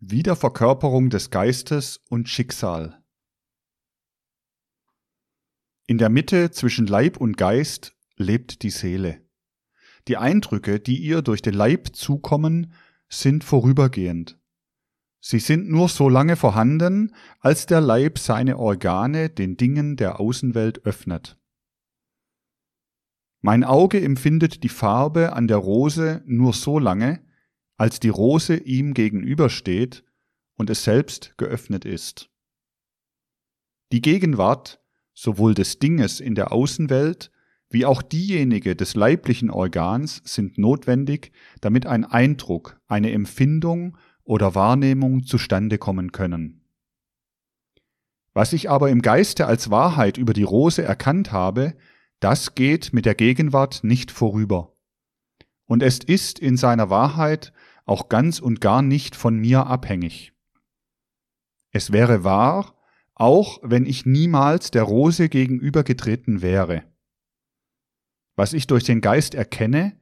Wiederverkörperung des Geistes und Schicksal. In der Mitte zwischen Leib und Geist lebt die Seele. Die Eindrücke, die ihr durch den Leib zukommen, sind vorübergehend. Sie sind nur so lange vorhanden, als der Leib seine Organe den Dingen der Außenwelt öffnet. Mein Auge empfindet die Farbe an der Rose nur so lange, als die Rose ihm gegenübersteht und es selbst geöffnet ist. Die Gegenwart sowohl des Dinges in der Außenwelt wie auch diejenige des leiblichen Organs sind notwendig, damit ein Eindruck, eine Empfindung oder Wahrnehmung zustande kommen können. Was ich aber im Geiste als Wahrheit über die Rose erkannt habe, das geht mit der Gegenwart nicht vorüber. Und es ist in seiner Wahrheit auch ganz und gar nicht von mir abhängig. Es wäre wahr, auch wenn ich niemals der Rose gegenübergetreten wäre. Was ich durch den Geist erkenne,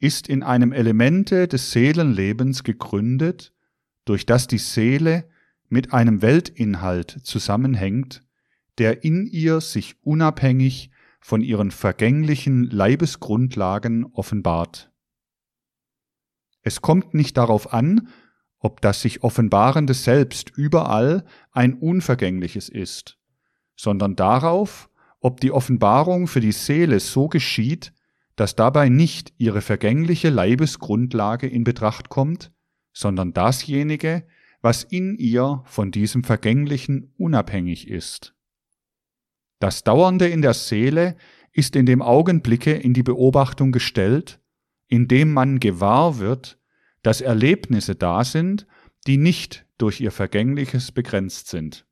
ist in einem Elemente des Seelenlebens gegründet, durch das die Seele mit einem Weltinhalt zusammenhängt, der in ihr sich unabhängig von ihren vergänglichen Leibesgrundlagen offenbart. Es kommt nicht darauf an, ob das sich offenbarende Selbst überall ein unvergängliches ist, sondern darauf, ob die Offenbarung für die Seele so geschieht, dass dabei nicht ihre vergängliche Leibesgrundlage in Betracht kommt, sondern dasjenige, was in ihr von diesem Vergänglichen unabhängig ist. Das Dauernde in der Seele ist in dem Augenblicke in die Beobachtung gestellt, indem man gewahr wird, dass Erlebnisse da sind, die nicht durch ihr Vergängliches begrenzt sind.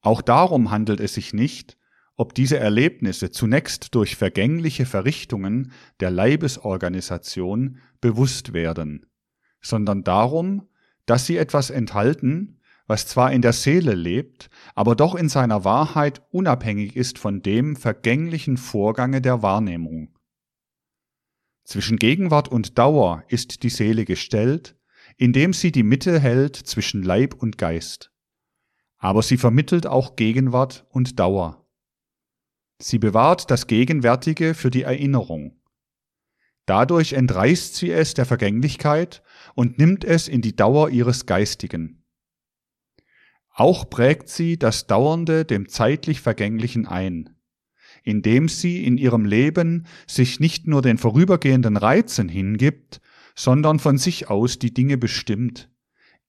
Auch darum handelt es sich nicht, ob diese Erlebnisse zunächst durch vergängliche Verrichtungen der Leibesorganisation bewusst werden, sondern darum, dass sie etwas enthalten, was zwar in der Seele lebt, aber doch in seiner Wahrheit unabhängig ist von dem vergänglichen Vorgange der Wahrnehmung. Zwischen Gegenwart und Dauer ist die Seele gestellt, indem sie die Mitte hält zwischen Leib und Geist. Aber sie vermittelt auch Gegenwart und Dauer. Sie bewahrt das Gegenwärtige für die Erinnerung. Dadurch entreißt sie es der Vergänglichkeit und nimmt es in die Dauer ihres Geistigen. Auch prägt sie das Dauernde dem zeitlich Vergänglichen ein indem sie in ihrem Leben sich nicht nur den vorübergehenden Reizen hingibt, sondern von sich aus die Dinge bestimmt,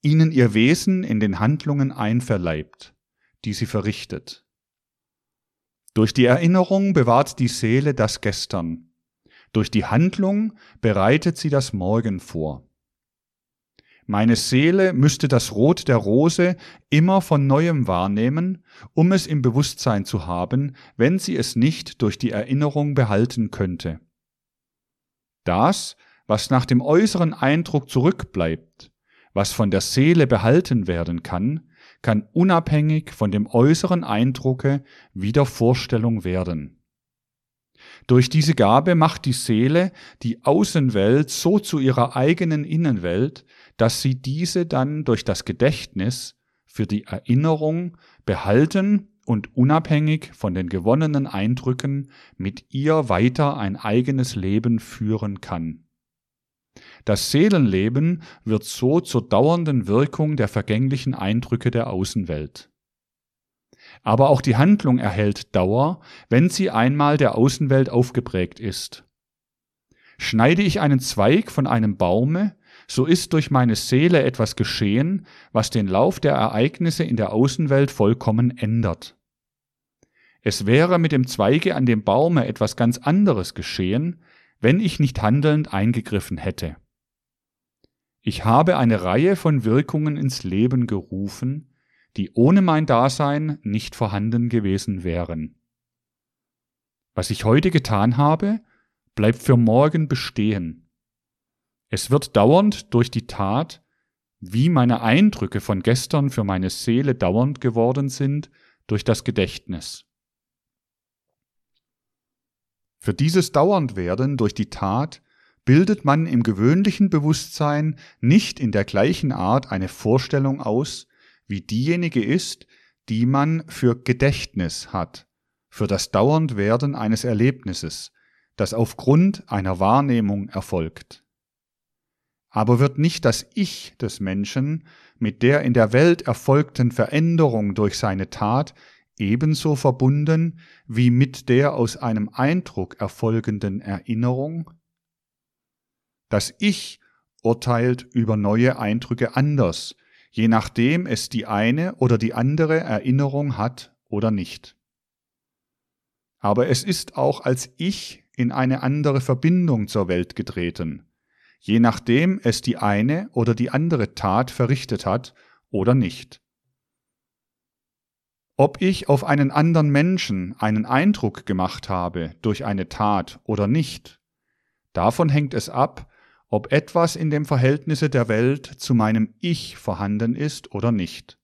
ihnen ihr Wesen in den Handlungen einverleibt, die sie verrichtet. Durch die Erinnerung bewahrt die Seele das Gestern, durch die Handlung bereitet sie das Morgen vor. Meine Seele müsste das Rot der Rose immer von neuem wahrnehmen, um es im Bewusstsein zu haben, wenn sie es nicht durch die Erinnerung behalten könnte. Das, was nach dem äußeren Eindruck zurückbleibt, was von der Seele behalten werden kann, kann unabhängig von dem äußeren Eindrucke wieder Vorstellung werden. Durch diese Gabe macht die Seele die Außenwelt so zu ihrer eigenen Innenwelt, dass sie diese dann durch das Gedächtnis für die Erinnerung behalten und unabhängig von den gewonnenen Eindrücken mit ihr weiter ein eigenes Leben führen kann. Das Seelenleben wird so zur dauernden Wirkung der vergänglichen Eindrücke der Außenwelt. Aber auch die Handlung erhält Dauer, wenn sie einmal der Außenwelt aufgeprägt ist. Schneide ich einen Zweig von einem Baume, so ist durch meine Seele etwas geschehen, was den Lauf der Ereignisse in der Außenwelt vollkommen ändert. Es wäre mit dem Zweige an dem Baume etwas ganz anderes geschehen, wenn ich nicht handelnd eingegriffen hätte. Ich habe eine Reihe von Wirkungen ins Leben gerufen, die ohne mein Dasein nicht vorhanden gewesen wären. Was ich heute getan habe, bleibt für morgen bestehen. Es wird dauernd durch die Tat, wie meine Eindrücke von gestern für meine Seele dauernd geworden sind, durch das Gedächtnis. Für dieses Dauerndwerden durch die Tat bildet man im gewöhnlichen Bewusstsein nicht in der gleichen Art eine Vorstellung aus, wie diejenige ist, die man für Gedächtnis hat, für das Dauerndwerden eines Erlebnisses, das aufgrund einer Wahrnehmung erfolgt. Aber wird nicht das Ich des Menschen mit der in der Welt erfolgten Veränderung durch seine Tat ebenso verbunden wie mit der aus einem Eindruck erfolgenden Erinnerung? Das Ich urteilt über neue Eindrücke anders, je nachdem es die eine oder die andere Erinnerung hat oder nicht. Aber es ist auch als Ich in eine andere Verbindung zur Welt getreten, je nachdem es die eine oder die andere Tat verrichtet hat oder nicht. Ob ich auf einen anderen Menschen einen Eindruck gemacht habe durch eine Tat oder nicht, davon hängt es ab, ob etwas in dem Verhältnisse der Welt zu meinem Ich vorhanden ist oder nicht.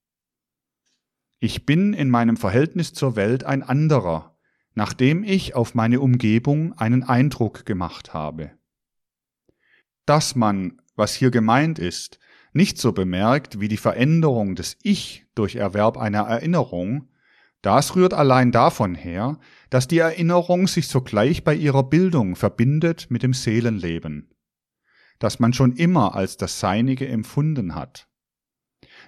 Ich bin in meinem Verhältnis zur Welt ein anderer, nachdem ich auf meine Umgebung einen Eindruck gemacht habe. Dass man, was hier gemeint ist, nicht so bemerkt wie die Veränderung des Ich durch Erwerb einer Erinnerung, das rührt allein davon her, dass die Erinnerung sich sogleich bei ihrer Bildung verbindet mit dem Seelenleben, das man schon immer als das Seinige empfunden hat.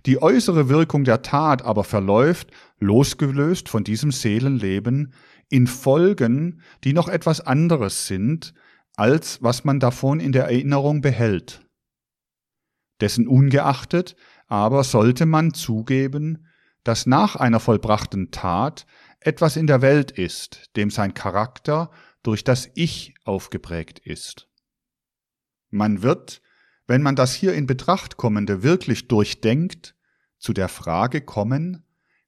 Die äußere Wirkung der Tat aber verläuft, losgelöst von diesem Seelenleben, in Folgen, die noch etwas anderes sind, als was man davon in der Erinnerung behält. Dessen ungeachtet aber sollte man zugeben, dass nach einer vollbrachten Tat etwas in der Welt ist, dem sein Charakter durch das Ich aufgeprägt ist. Man wird, wenn man das hier in Betracht kommende wirklich durchdenkt, zu der Frage kommen,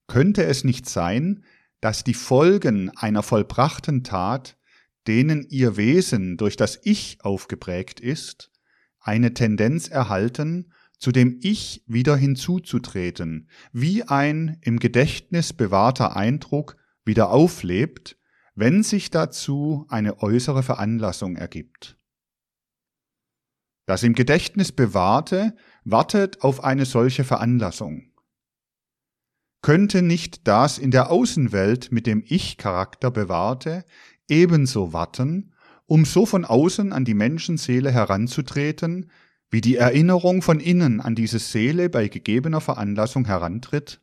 könnte es nicht sein, dass die Folgen einer vollbrachten Tat, denen ihr Wesen durch das Ich aufgeprägt ist, eine Tendenz erhalten, zu dem Ich wieder hinzuzutreten, wie ein im Gedächtnis bewahrter Eindruck wieder auflebt, wenn sich dazu eine äußere Veranlassung ergibt. Das im Gedächtnis bewahrte wartet auf eine solche Veranlassung. Könnte nicht das in der Außenwelt mit dem Ich-Charakter bewahrte ebenso warten, um so von außen an die Menschenseele heranzutreten, wie die Erinnerung von innen an diese Seele bei gegebener Veranlassung herantritt?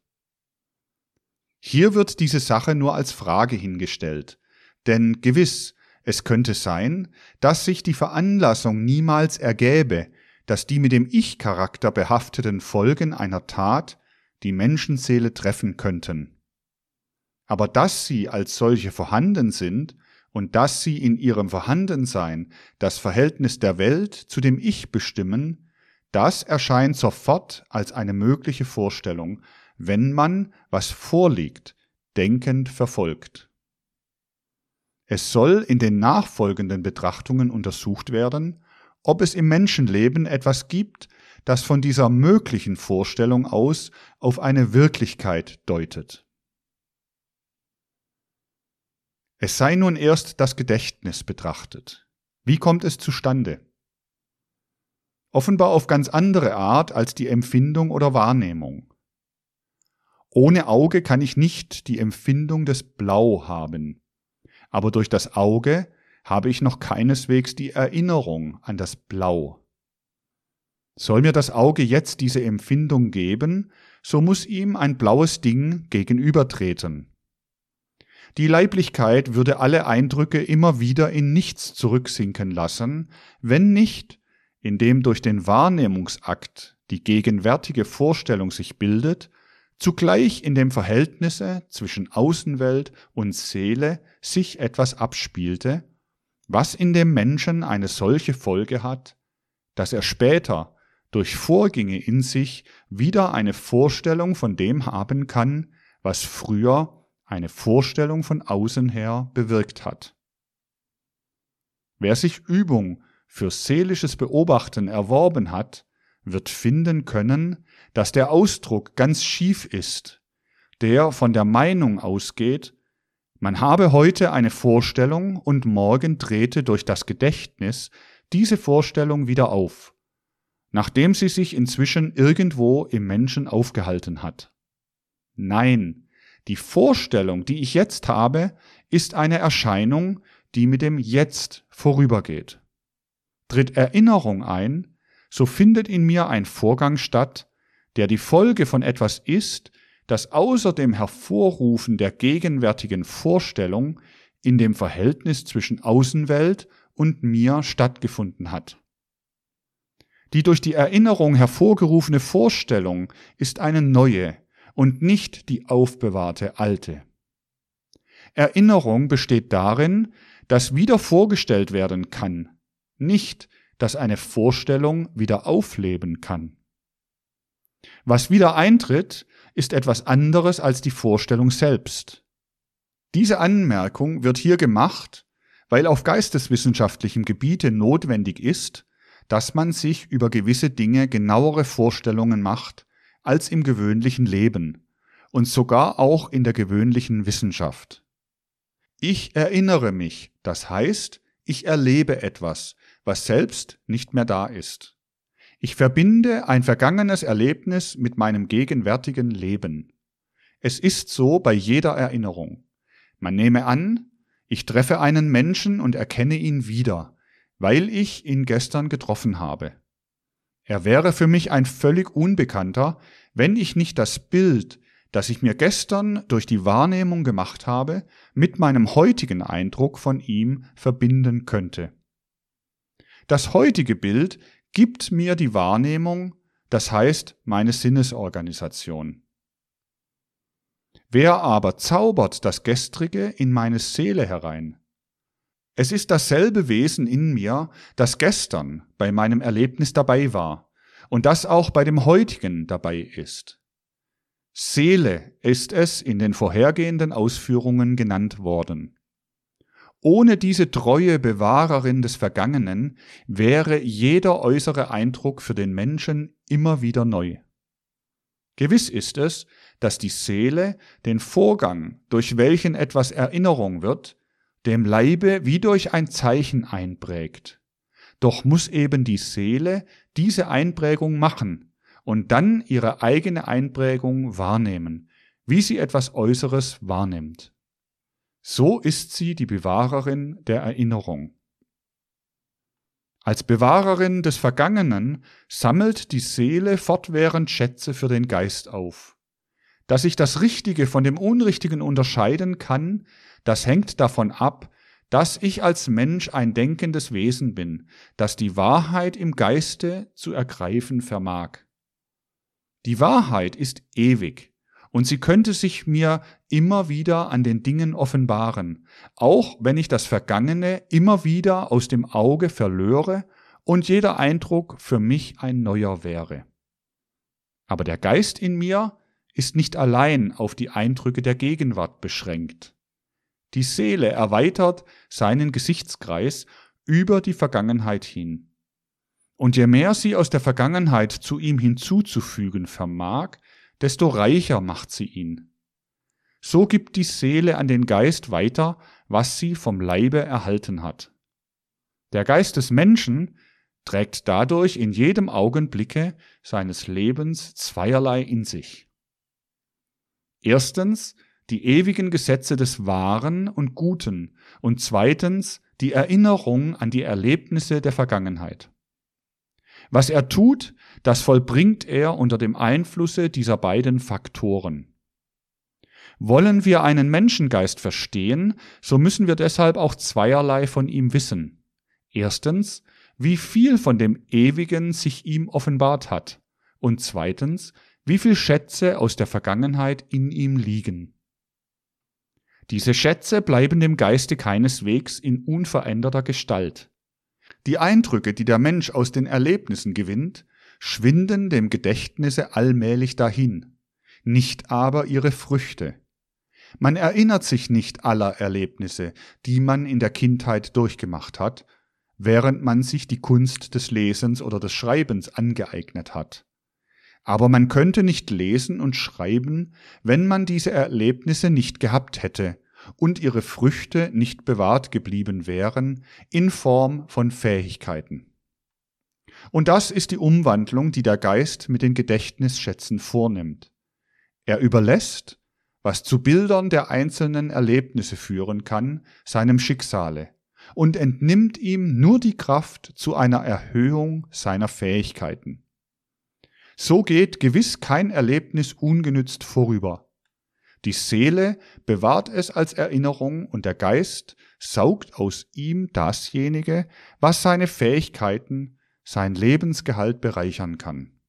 Hier wird diese Sache nur als Frage hingestellt, denn gewiss, es könnte sein, dass sich die Veranlassung niemals ergäbe, dass die mit dem Ich-Charakter behafteten Folgen einer Tat die Menschenseele treffen könnten. Aber dass sie als solche vorhanden sind und dass sie in ihrem Vorhandensein das Verhältnis der Welt zu dem Ich bestimmen, das erscheint sofort als eine mögliche Vorstellung, wenn man, was vorliegt, denkend verfolgt. Es soll in den nachfolgenden Betrachtungen untersucht werden, ob es im Menschenleben etwas gibt, das von dieser möglichen Vorstellung aus auf eine Wirklichkeit deutet. Es sei nun erst das Gedächtnis betrachtet. Wie kommt es zustande? Offenbar auf ganz andere Art als die Empfindung oder Wahrnehmung. Ohne Auge kann ich nicht die Empfindung des Blau haben, aber durch das Auge habe ich noch keineswegs die Erinnerung an das Blau. Soll mir das Auge jetzt diese Empfindung geben, so muss ihm ein blaues Ding gegenübertreten. Die Leiblichkeit würde alle Eindrücke immer wieder in nichts zurücksinken lassen, wenn nicht, indem durch den Wahrnehmungsakt die gegenwärtige Vorstellung sich bildet, zugleich in dem Verhältnisse zwischen Außenwelt und Seele sich etwas abspielte, was in dem Menschen eine solche Folge hat, dass er später durch Vorgänge in sich wieder eine Vorstellung von dem haben kann, was früher eine Vorstellung von außen her bewirkt hat. Wer sich Übung für seelisches Beobachten erworben hat, wird finden können, dass der Ausdruck ganz schief ist, der von der Meinung ausgeht, man habe heute eine Vorstellung und morgen trete durch das Gedächtnis diese Vorstellung wieder auf, nachdem sie sich inzwischen irgendwo im Menschen aufgehalten hat. Nein, die Vorstellung, die ich jetzt habe, ist eine Erscheinung, die mit dem Jetzt vorübergeht. Tritt Erinnerung ein, so findet in mir ein Vorgang statt, der die Folge von etwas ist, das außer dem Hervorrufen der gegenwärtigen Vorstellung in dem Verhältnis zwischen Außenwelt und mir stattgefunden hat. Die durch die Erinnerung hervorgerufene Vorstellung ist eine neue und nicht die aufbewahrte alte. Erinnerung besteht darin, dass wieder vorgestellt werden kann, nicht, dass eine Vorstellung wieder aufleben kann. Was wieder eintritt, ist etwas anderes als die Vorstellung selbst. Diese Anmerkung wird hier gemacht, weil auf geisteswissenschaftlichem Gebiete notwendig ist, dass man sich über gewisse Dinge genauere Vorstellungen macht als im gewöhnlichen Leben und sogar auch in der gewöhnlichen Wissenschaft. Ich erinnere mich, das heißt, ich erlebe etwas, was selbst nicht mehr da ist. Ich verbinde ein vergangenes Erlebnis mit meinem gegenwärtigen Leben. Es ist so bei jeder Erinnerung. Man nehme an, ich treffe einen Menschen und erkenne ihn wieder, weil ich ihn gestern getroffen habe. Er wäre für mich ein völlig Unbekannter, wenn ich nicht das Bild, das ich mir gestern durch die Wahrnehmung gemacht habe, mit meinem heutigen Eindruck von ihm verbinden könnte. Das heutige Bild gibt mir die Wahrnehmung, das heißt meine Sinnesorganisation. Wer aber zaubert das Gestrige in meine Seele herein? Es ist dasselbe Wesen in mir, das gestern bei meinem Erlebnis dabei war und das auch bei dem heutigen dabei ist. Seele ist es in den vorhergehenden Ausführungen genannt worden. Ohne diese treue Bewahrerin des Vergangenen wäre jeder äußere Eindruck für den Menschen immer wieder neu. Gewiss ist es, dass die Seele den Vorgang, durch welchen etwas Erinnerung wird, dem Leibe wie durch ein Zeichen einprägt. Doch muss eben die Seele diese Einprägung machen und dann ihre eigene Einprägung wahrnehmen, wie sie etwas Äußeres wahrnimmt. So ist sie die Bewahrerin der Erinnerung. Als Bewahrerin des Vergangenen sammelt die Seele fortwährend Schätze für den Geist auf. Dass ich das Richtige von dem Unrichtigen unterscheiden kann, das hängt davon ab, dass ich als Mensch ein denkendes Wesen bin, das die Wahrheit im Geiste zu ergreifen vermag. Die Wahrheit ist ewig und sie könnte sich mir immer wieder an den Dingen offenbaren, auch wenn ich das Vergangene immer wieder aus dem Auge verlöre und jeder Eindruck für mich ein neuer wäre. Aber der Geist in mir ist nicht allein auf die Eindrücke der Gegenwart beschränkt. Die Seele erweitert seinen Gesichtskreis über die Vergangenheit hin. Und je mehr sie aus der Vergangenheit zu ihm hinzuzufügen vermag, desto reicher macht sie ihn. So gibt die Seele an den Geist weiter, was sie vom Leibe erhalten hat. Der Geist des Menschen trägt dadurch in jedem Augenblicke seines Lebens zweierlei in sich. Erstens die ewigen Gesetze des Wahren und Guten und zweitens die Erinnerung an die Erlebnisse der Vergangenheit. Was er tut, das vollbringt er unter dem Einflusse dieser beiden Faktoren. Wollen wir einen Menschengeist verstehen, so müssen wir deshalb auch zweierlei von ihm wissen. Erstens, wie viel von dem Ewigen sich ihm offenbart hat. Und zweitens, wie viel Schätze aus der Vergangenheit in ihm liegen. Diese Schätze bleiben dem Geiste keineswegs in unveränderter Gestalt. Die Eindrücke, die der Mensch aus den Erlebnissen gewinnt, schwinden dem Gedächtnisse allmählich dahin, nicht aber ihre Früchte. Man erinnert sich nicht aller Erlebnisse, die man in der Kindheit durchgemacht hat, während man sich die Kunst des Lesens oder des Schreibens angeeignet hat. Aber man könnte nicht lesen und schreiben, wenn man diese Erlebnisse nicht gehabt hätte und ihre Früchte nicht bewahrt geblieben wären in Form von Fähigkeiten. Und das ist die Umwandlung, die der Geist mit den Gedächtnisschätzen vornimmt. Er überlässt, was zu Bildern der einzelnen Erlebnisse führen kann, seinem Schicksale und entnimmt ihm nur die Kraft zu einer Erhöhung seiner Fähigkeiten. So geht gewiss kein Erlebnis ungenützt vorüber. Die Seele bewahrt es als Erinnerung und der Geist saugt aus ihm dasjenige, was seine Fähigkeiten, sein Lebensgehalt bereichern kann.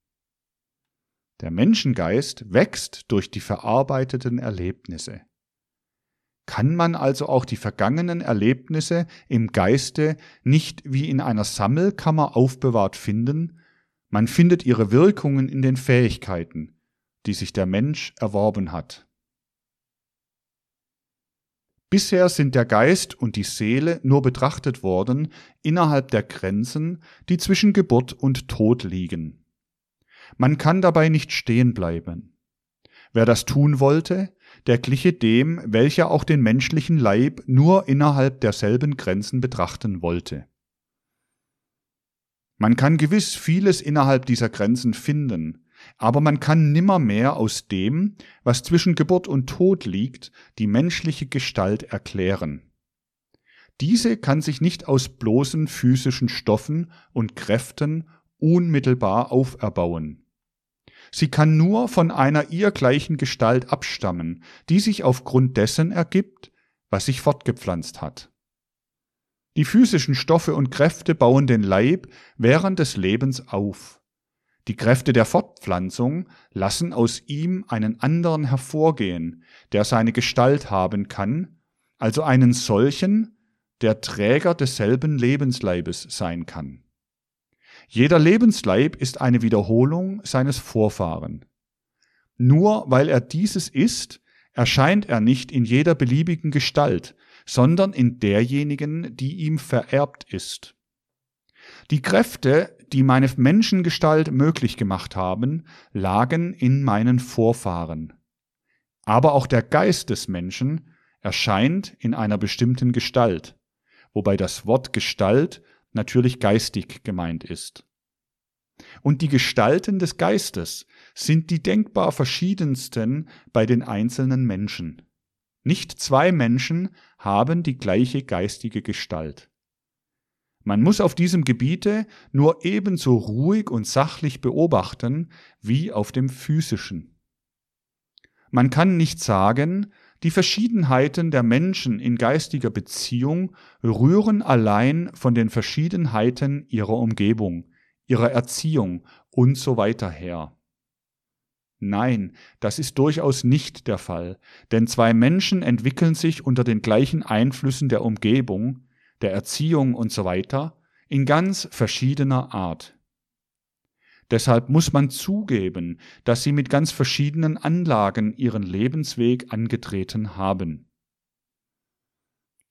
Der Menschengeist wächst durch die verarbeiteten Erlebnisse. Kann man also auch die vergangenen Erlebnisse im Geiste nicht wie in einer Sammelkammer aufbewahrt finden, man findet ihre Wirkungen in den Fähigkeiten, die sich der Mensch erworben hat. Bisher sind der Geist und die Seele nur betrachtet worden innerhalb der Grenzen, die zwischen Geburt und Tod liegen. Man kann dabei nicht stehen bleiben. Wer das tun wollte, der gliche dem, welcher auch den menschlichen Leib nur innerhalb derselben Grenzen betrachten wollte. Man kann gewiss vieles innerhalb dieser Grenzen finden, aber man kann nimmermehr aus dem, was zwischen Geburt und Tod liegt, die menschliche Gestalt erklären. Diese kann sich nicht aus bloßen physischen Stoffen und Kräften unmittelbar auferbauen. Sie kann nur von einer ihr gleichen Gestalt abstammen, die sich aufgrund dessen ergibt, was sich fortgepflanzt hat. Die physischen Stoffe und Kräfte bauen den Leib während des Lebens auf. Die Kräfte der Fortpflanzung lassen aus ihm einen anderen hervorgehen, der seine Gestalt haben kann, also einen solchen, der Träger desselben Lebensleibes sein kann. Jeder Lebensleib ist eine Wiederholung seines Vorfahren. Nur weil er dieses ist, erscheint er nicht in jeder beliebigen Gestalt, sondern in derjenigen, die ihm vererbt ist. Die Kräfte, die meine Menschengestalt möglich gemacht haben, lagen in meinen Vorfahren. Aber auch der Geist des Menschen erscheint in einer bestimmten Gestalt, wobei das Wort Gestalt natürlich geistig gemeint ist. Und die Gestalten des Geistes sind die denkbar verschiedensten bei den einzelnen Menschen. Nicht zwei Menschen haben die gleiche geistige Gestalt. Man muss auf diesem Gebiete nur ebenso ruhig und sachlich beobachten wie auf dem physischen. Man kann nicht sagen, die Verschiedenheiten der Menschen in geistiger Beziehung rühren allein von den Verschiedenheiten ihrer Umgebung, ihrer Erziehung und so weiter her. Nein, das ist durchaus nicht der Fall, denn zwei Menschen entwickeln sich unter den gleichen Einflüssen der Umgebung, der Erziehung und so weiter in ganz verschiedener Art. Deshalb muss man zugeben, dass sie mit ganz verschiedenen Anlagen ihren Lebensweg angetreten haben.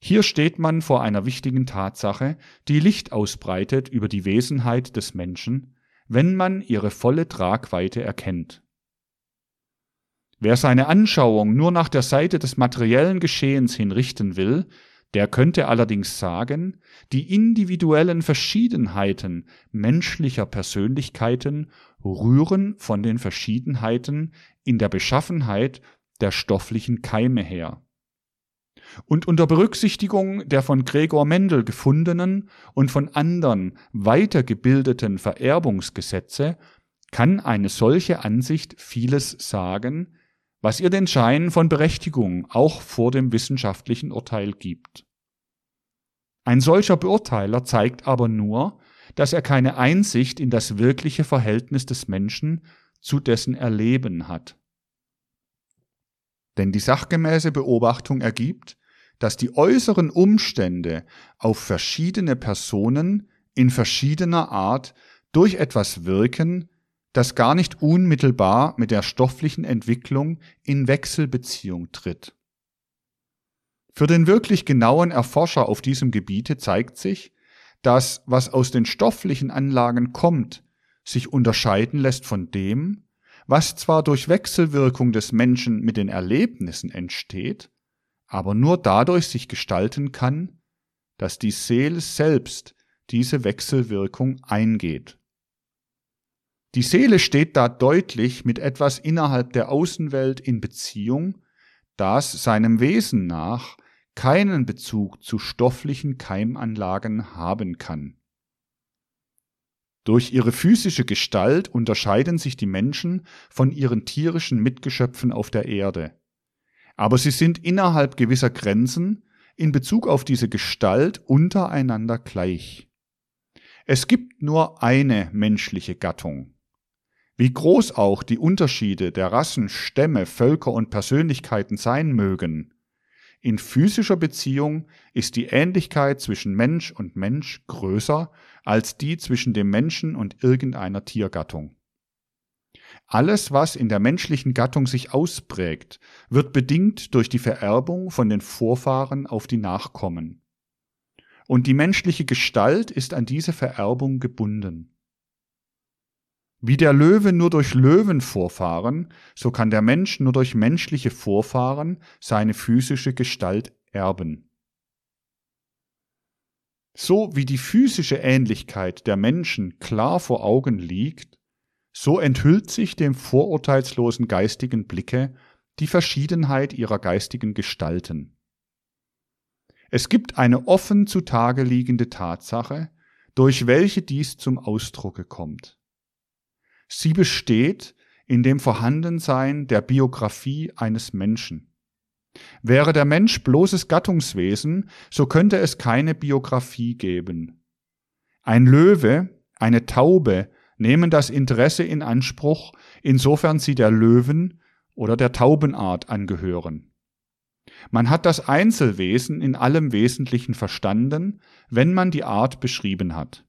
Hier steht man vor einer wichtigen Tatsache, die Licht ausbreitet über die Wesenheit des Menschen, wenn man ihre volle Tragweite erkennt. Wer seine Anschauung nur nach der Seite des materiellen Geschehens hinrichten will, der könnte allerdings sagen, die individuellen Verschiedenheiten menschlicher Persönlichkeiten rühren von den Verschiedenheiten in der Beschaffenheit der stofflichen Keime her. Und unter Berücksichtigung der von Gregor Mendel gefundenen und von anderen weitergebildeten Vererbungsgesetze kann eine solche Ansicht vieles sagen, was ihr den Schein von Berechtigung auch vor dem wissenschaftlichen Urteil gibt. Ein solcher Beurteiler zeigt aber nur, dass er keine Einsicht in das wirkliche Verhältnis des Menschen zu dessen Erleben hat. Denn die sachgemäße Beobachtung ergibt, dass die äußeren Umstände auf verschiedene Personen in verschiedener Art durch etwas wirken, das gar nicht unmittelbar mit der stofflichen Entwicklung in Wechselbeziehung tritt. Für den wirklich genauen Erforscher auf diesem Gebiete zeigt sich, dass was aus den stofflichen Anlagen kommt, sich unterscheiden lässt von dem, was zwar durch Wechselwirkung des Menschen mit den Erlebnissen entsteht, aber nur dadurch sich gestalten kann, dass die Seele selbst diese Wechselwirkung eingeht. Die Seele steht da deutlich mit etwas innerhalb der Außenwelt in Beziehung, das seinem Wesen nach keinen Bezug zu stofflichen Keimanlagen haben kann. Durch ihre physische Gestalt unterscheiden sich die Menschen von ihren tierischen Mitgeschöpfen auf der Erde. Aber sie sind innerhalb gewisser Grenzen in Bezug auf diese Gestalt untereinander gleich. Es gibt nur eine menschliche Gattung. Wie groß auch die Unterschiede der Rassen, Stämme, Völker und Persönlichkeiten sein mögen, in physischer Beziehung ist die Ähnlichkeit zwischen Mensch und Mensch größer als die zwischen dem Menschen und irgendeiner Tiergattung. Alles, was in der menschlichen Gattung sich ausprägt, wird bedingt durch die Vererbung von den Vorfahren auf die Nachkommen. Und die menschliche Gestalt ist an diese Vererbung gebunden. Wie der Löwe nur durch Löwenvorfahren, so kann der Mensch nur durch menschliche Vorfahren seine physische Gestalt erben. So wie die physische Ähnlichkeit der Menschen klar vor Augen liegt, so enthüllt sich dem vorurteilslosen geistigen Blicke die Verschiedenheit ihrer geistigen Gestalten. Es gibt eine offen zutage liegende Tatsache, durch welche dies zum Ausdrucke kommt. Sie besteht in dem Vorhandensein der Biografie eines Menschen. Wäre der Mensch bloßes Gattungswesen, so könnte es keine Biografie geben. Ein Löwe, eine Taube nehmen das Interesse in Anspruch, insofern sie der Löwen oder der Taubenart angehören. Man hat das Einzelwesen in allem Wesentlichen verstanden, wenn man die Art beschrieben hat.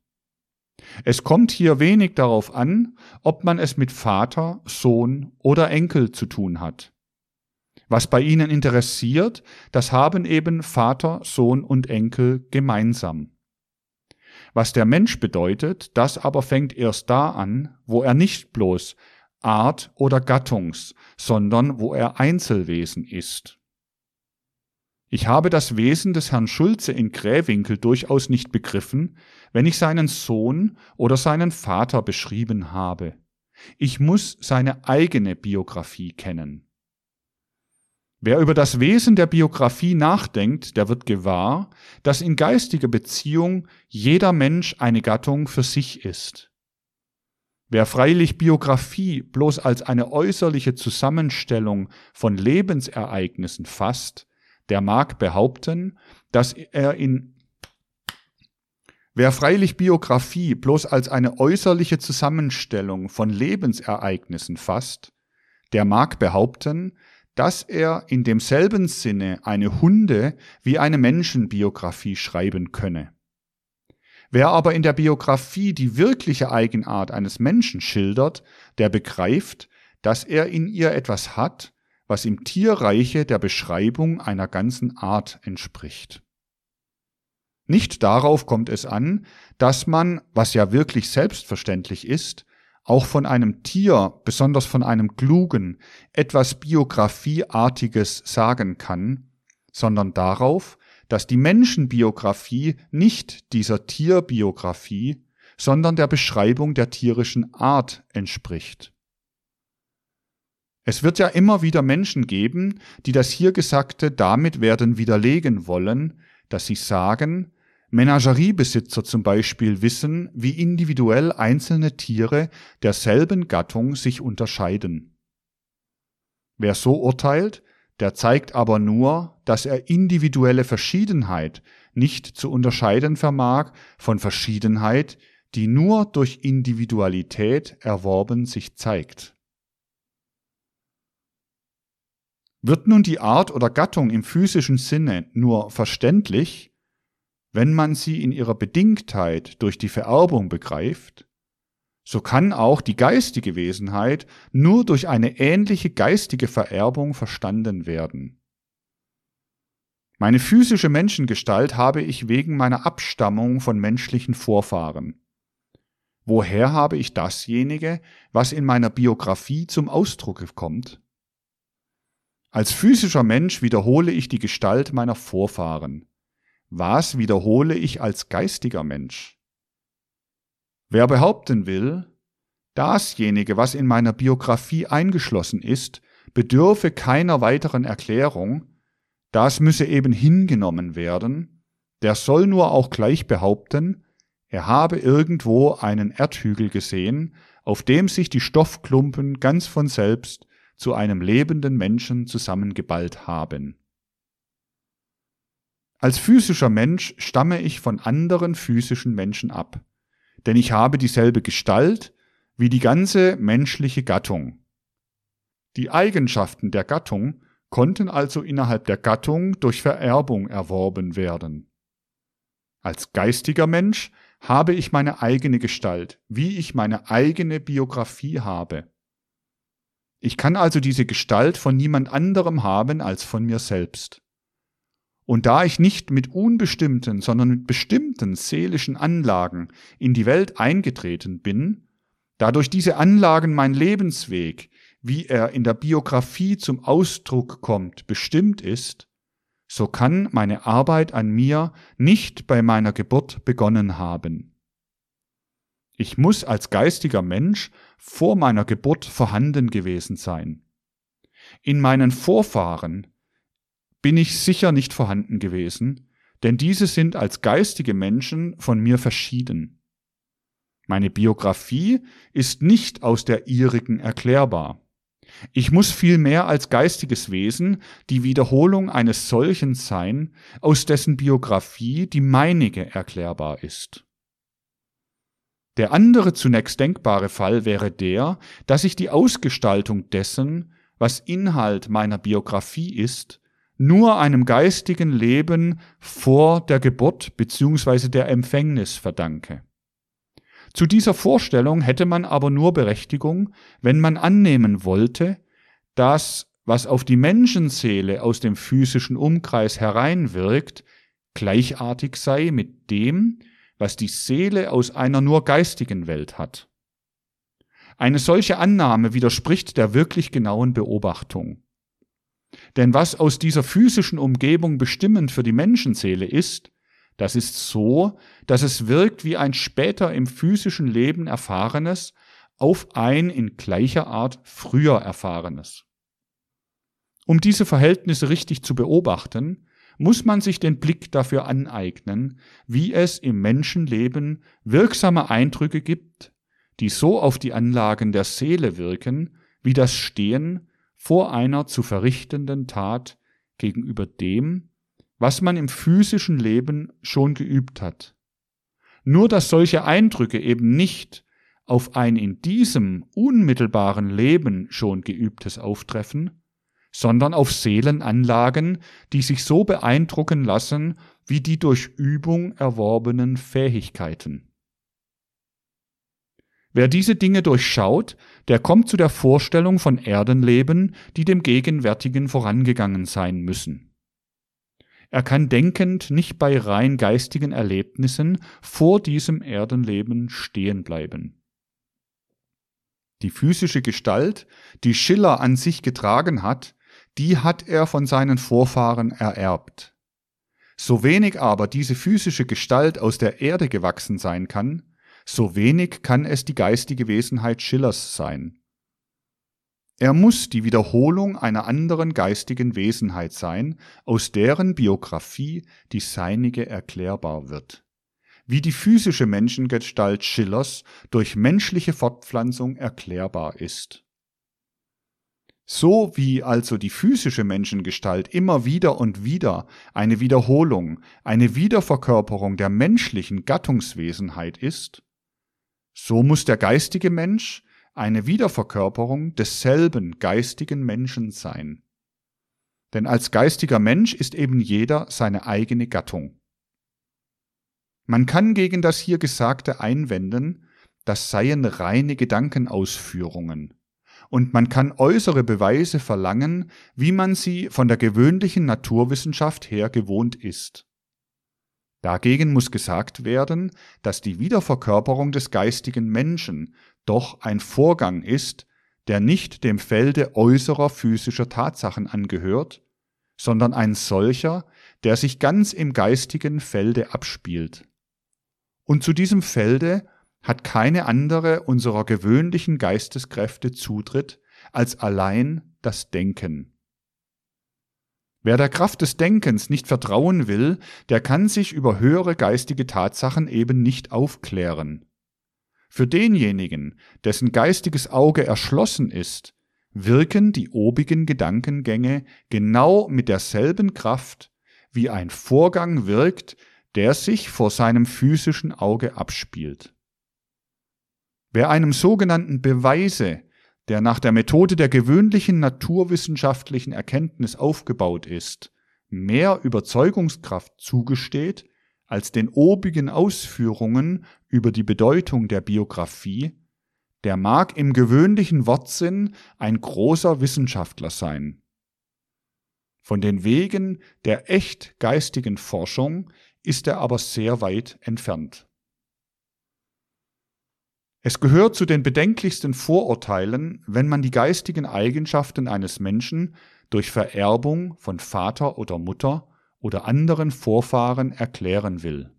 Es kommt hier wenig darauf an, ob man es mit Vater, Sohn oder Enkel zu tun hat. Was bei ihnen interessiert, das haben eben Vater, Sohn und Enkel gemeinsam. Was der Mensch bedeutet, das aber fängt erst da an, wo er nicht bloß Art oder Gattungs, sondern wo er Einzelwesen ist. Ich habe das Wesen des Herrn Schulze in Krähwinkel durchaus nicht begriffen, wenn ich seinen Sohn oder seinen Vater beschrieben habe. Ich muss seine eigene Biografie kennen. Wer über das Wesen der Biografie nachdenkt, der wird gewahr, dass in geistiger Beziehung jeder Mensch eine Gattung für sich ist. Wer freilich Biografie bloß als eine äußerliche Zusammenstellung von Lebensereignissen fasst, der mag behaupten, dass er in Wer freilich Biografie bloß als eine äußerliche Zusammenstellung von Lebensereignissen fasst, der mag behaupten, dass er in demselben Sinne eine Hunde- wie eine Menschenbiografie schreiben könne. Wer aber in der Biografie die wirkliche Eigenart eines Menschen schildert, der begreift, dass er in ihr etwas hat, was im Tierreiche der Beschreibung einer ganzen Art entspricht. Nicht darauf kommt es an, dass man, was ja wirklich selbstverständlich ist, auch von einem Tier, besonders von einem Klugen, etwas Biografieartiges sagen kann, sondern darauf, dass die Menschenbiografie nicht dieser Tierbiografie, sondern der Beschreibung der tierischen Art entspricht. Es wird ja immer wieder Menschen geben, die das hier Gesagte damit werden widerlegen wollen, dass sie sagen, Menageriebesitzer zum Beispiel wissen, wie individuell einzelne Tiere derselben Gattung sich unterscheiden. Wer so urteilt, der zeigt aber nur, dass er individuelle Verschiedenheit nicht zu unterscheiden vermag von Verschiedenheit, die nur durch Individualität erworben sich zeigt. Wird nun die Art oder Gattung im physischen Sinne nur verständlich, wenn man sie in ihrer Bedingtheit durch die Vererbung begreift, so kann auch die geistige Wesenheit nur durch eine ähnliche geistige Vererbung verstanden werden. Meine physische Menschengestalt habe ich wegen meiner Abstammung von menschlichen Vorfahren. Woher habe ich dasjenige, was in meiner Biografie zum Ausdruck kommt? Als physischer Mensch wiederhole ich die Gestalt meiner Vorfahren. Was wiederhole ich als geistiger Mensch? Wer behaupten will, dasjenige, was in meiner Biografie eingeschlossen ist, bedürfe keiner weiteren Erklärung, das müsse eben hingenommen werden, der soll nur auch gleich behaupten, er habe irgendwo einen Erdhügel gesehen, auf dem sich die Stoffklumpen ganz von selbst zu einem lebenden Menschen zusammengeballt haben. Als physischer Mensch stamme ich von anderen physischen Menschen ab, denn ich habe dieselbe Gestalt wie die ganze menschliche Gattung. Die Eigenschaften der Gattung konnten also innerhalb der Gattung durch Vererbung erworben werden. Als geistiger Mensch habe ich meine eigene Gestalt, wie ich meine eigene Biografie habe. Ich kann also diese Gestalt von niemand anderem haben als von mir selbst. Und da ich nicht mit unbestimmten, sondern mit bestimmten seelischen Anlagen in die Welt eingetreten bin, da durch diese Anlagen mein Lebensweg, wie er in der Biografie zum Ausdruck kommt, bestimmt ist, so kann meine Arbeit an mir nicht bei meiner Geburt begonnen haben. Ich muss als geistiger Mensch vor meiner Geburt vorhanden gewesen sein. In meinen Vorfahren bin ich sicher nicht vorhanden gewesen, denn diese sind als geistige Menschen von mir verschieden. Meine Biografie ist nicht aus der ihrigen erklärbar. Ich muss vielmehr als geistiges Wesen die Wiederholung eines solchen sein, aus dessen Biografie die meinige erklärbar ist. Der andere zunächst denkbare Fall wäre der, dass ich die Ausgestaltung dessen, was Inhalt meiner Biografie ist, nur einem geistigen Leben vor der Geburt bzw. der Empfängnis verdanke. Zu dieser Vorstellung hätte man aber nur Berechtigung, wenn man annehmen wollte, dass, was auf die Menschenseele aus dem physischen Umkreis hereinwirkt, gleichartig sei mit dem, was die Seele aus einer nur geistigen Welt hat. Eine solche Annahme widerspricht der wirklich genauen Beobachtung. Denn was aus dieser physischen Umgebung bestimmend für die Menschenseele ist, das ist so, dass es wirkt wie ein später im physischen Leben Erfahrenes auf ein in gleicher Art früher Erfahrenes. Um diese Verhältnisse richtig zu beobachten, muss man sich den Blick dafür aneignen, wie es im Menschenleben wirksame Eindrücke gibt, die so auf die Anlagen der Seele wirken, wie das Stehen vor einer zu verrichtenden Tat gegenüber dem, was man im physischen Leben schon geübt hat. Nur dass solche Eindrücke eben nicht auf ein in diesem unmittelbaren Leben schon geübtes auftreffen, sondern auf Seelenanlagen, die sich so beeindrucken lassen wie die durch Übung erworbenen Fähigkeiten. Wer diese Dinge durchschaut, der kommt zu der Vorstellung von Erdenleben, die dem gegenwärtigen vorangegangen sein müssen. Er kann denkend nicht bei rein geistigen Erlebnissen vor diesem Erdenleben stehen bleiben. Die physische Gestalt, die Schiller an sich getragen hat, die hat er von seinen Vorfahren ererbt. So wenig aber diese physische Gestalt aus der Erde gewachsen sein kann, so wenig kann es die geistige Wesenheit Schillers sein. Er muss die Wiederholung einer anderen geistigen Wesenheit sein, aus deren Biografie die seinige erklärbar wird. Wie die physische Menschengestalt Schillers durch menschliche Fortpflanzung erklärbar ist. So wie also die physische Menschengestalt immer wieder und wieder eine Wiederholung, eine Wiederverkörperung der menschlichen Gattungswesenheit ist, so muss der geistige Mensch eine Wiederverkörperung desselben geistigen Menschen sein. Denn als geistiger Mensch ist eben jeder seine eigene Gattung. Man kann gegen das hier Gesagte einwenden, das seien reine Gedankenausführungen, und man kann äußere Beweise verlangen, wie man sie von der gewöhnlichen Naturwissenschaft her gewohnt ist. Dagegen muss gesagt werden, dass die Wiederverkörperung des geistigen Menschen doch ein Vorgang ist, der nicht dem Felde äußerer physischer Tatsachen angehört, sondern ein solcher, der sich ganz im geistigen Felde abspielt. Und zu diesem Felde hat keine andere unserer gewöhnlichen Geisteskräfte Zutritt als allein das Denken. Wer der Kraft des Denkens nicht vertrauen will, der kann sich über höhere geistige Tatsachen eben nicht aufklären. Für denjenigen, dessen geistiges Auge erschlossen ist, wirken die obigen Gedankengänge genau mit derselben Kraft, wie ein Vorgang wirkt, der sich vor seinem physischen Auge abspielt. Wer einem sogenannten Beweise, der nach der Methode der gewöhnlichen naturwissenschaftlichen Erkenntnis aufgebaut ist, mehr Überzeugungskraft zugesteht als den obigen Ausführungen über die Bedeutung der Biografie, der mag im gewöhnlichen Wortsinn ein großer Wissenschaftler sein. Von den Wegen der echt geistigen Forschung ist er aber sehr weit entfernt. Es gehört zu den bedenklichsten Vorurteilen, wenn man die geistigen Eigenschaften eines Menschen durch Vererbung von Vater oder Mutter oder anderen Vorfahren erklären will.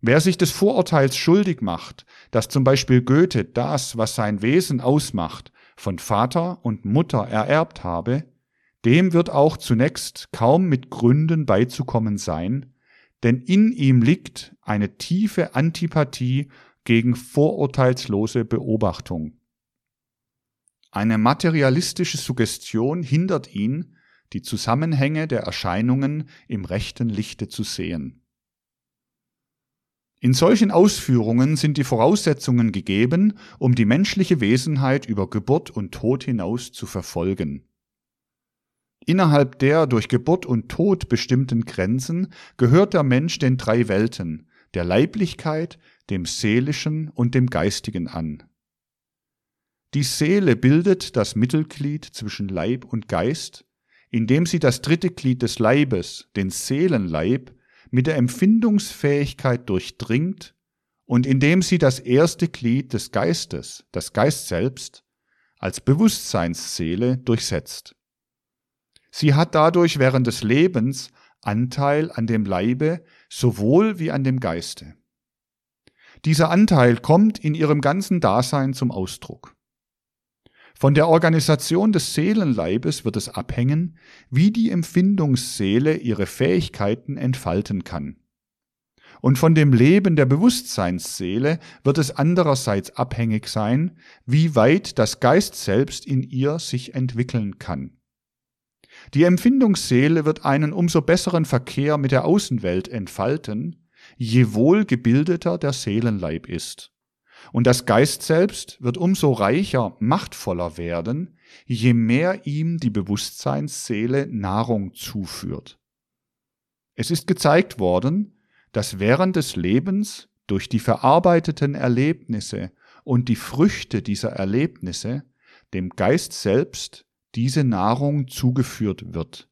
Wer sich des Vorurteils schuldig macht, dass zum Beispiel Goethe das, was sein Wesen ausmacht, von Vater und Mutter ererbt habe, dem wird auch zunächst kaum mit Gründen beizukommen sein, denn in ihm liegt eine tiefe Antipathie gegen vorurteilslose Beobachtung. Eine materialistische Suggestion hindert ihn, die Zusammenhänge der Erscheinungen im rechten Lichte zu sehen. In solchen Ausführungen sind die Voraussetzungen gegeben, um die menschliche Wesenheit über Geburt und Tod hinaus zu verfolgen. Innerhalb der durch Geburt und Tod bestimmten Grenzen gehört der Mensch den drei Welten, der Leiblichkeit, dem Seelischen und dem Geistigen an. Die Seele bildet das Mittelglied zwischen Leib und Geist, indem sie das dritte Glied des Leibes, den Seelenleib, mit der Empfindungsfähigkeit durchdringt und indem sie das erste Glied des Geistes, das Geist selbst, als Bewusstseinsseele durchsetzt. Sie hat dadurch während des Lebens Anteil an dem Leibe sowohl wie an dem Geiste. Dieser Anteil kommt in ihrem ganzen Dasein zum Ausdruck. Von der Organisation des Seelenleibes wird es abhängen, wie die Empfindungsseele ihre Fähigkeiten entfalten kann. Und von dem Leben der Bewusstseinsseele wird es andererseits abhängig sein, wie weit das Geist selbst in ihr sich entwickeln kann. Die Empfindungsseele wird einen umso besseren Verkehr mit der Außenwelt entfalten, je wohlgebildeter der Seelenleib ist. Und das Geist selbst wird umso reicher, machtvoller werden, je mehr ihm die Bewusstseinsseele Nahrung zuführt. Es ist gezeigt worden, dass während des Lebens durch die verarbeiteten Erlebnisse und die Früchte dieser Erlebnisse dem Geist selbst diese Nahrung zugeführt wird.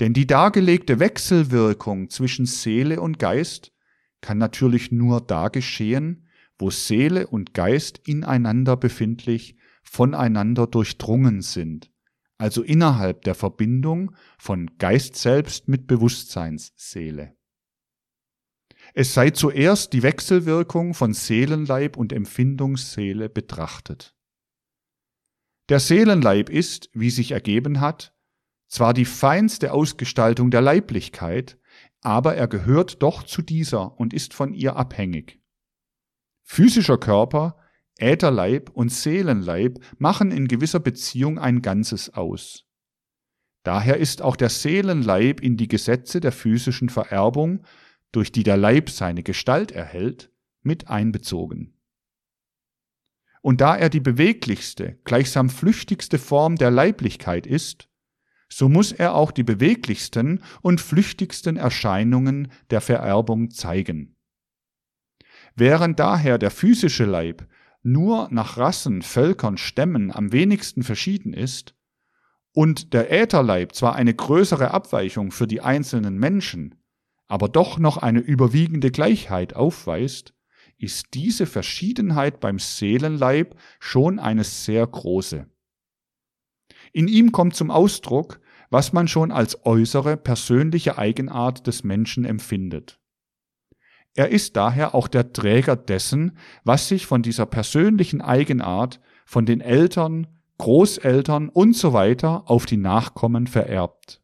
Denn die dargelegte Wechselwirkung zwischen Seele und Geist kann natürlich nur da geschehen, wo Seele und Geist ineinander befindlich voneinander durchdrungen sind, also innerhalb der Verbindung von Geist selbst mit Bewusstseinsseele. Es sei zuerst die Wechselwirkung von Seelenleib und Empfindungsseele betrachtet. Der Seelenleib ist, wie sich ergeben hat, zwar die feinste Ausgestaltung der Leiblichkeit, aber er gehört doch zu dieser und ist von ihr abhängig. Physischer Körper, Ätherleib und Seelenleib machen in gewisser Beziehung ein Ganzes aus. Daher ist auch der Seelenleib in die Gesetze der physischen Vererbung, durch die der Leib seine Gestalt erhält, mit einbezogen. Und da er die beweglichste, gleichsam flüchtigste Form der Leiblichkeit ist, so muss er auch die beweglichsten und flüchtigsten Erscheinungen der Vererbung zeigen. Während daher der physische Leib nur nach Rassen, Völkern, Stämmen am wenigsten verschieden ist und der Ätherleib zwar eine größere Abweichung für die einzelnen Menschen, aber doch noch eine überwiegende Gleichheit aufweist, ist diese Verschiedenheit beim Seelenleib schon eine sehr große. In ihm kommt zum Ausdruck, was man schon als äußere persönliche Eigenart des Menschen empfindet. Er ist daher auch der Träger dessen, was sich von dieser persönlichen Eigenart von den Eltern, Großeltern und so weiter auf die Nachkommen vererbt.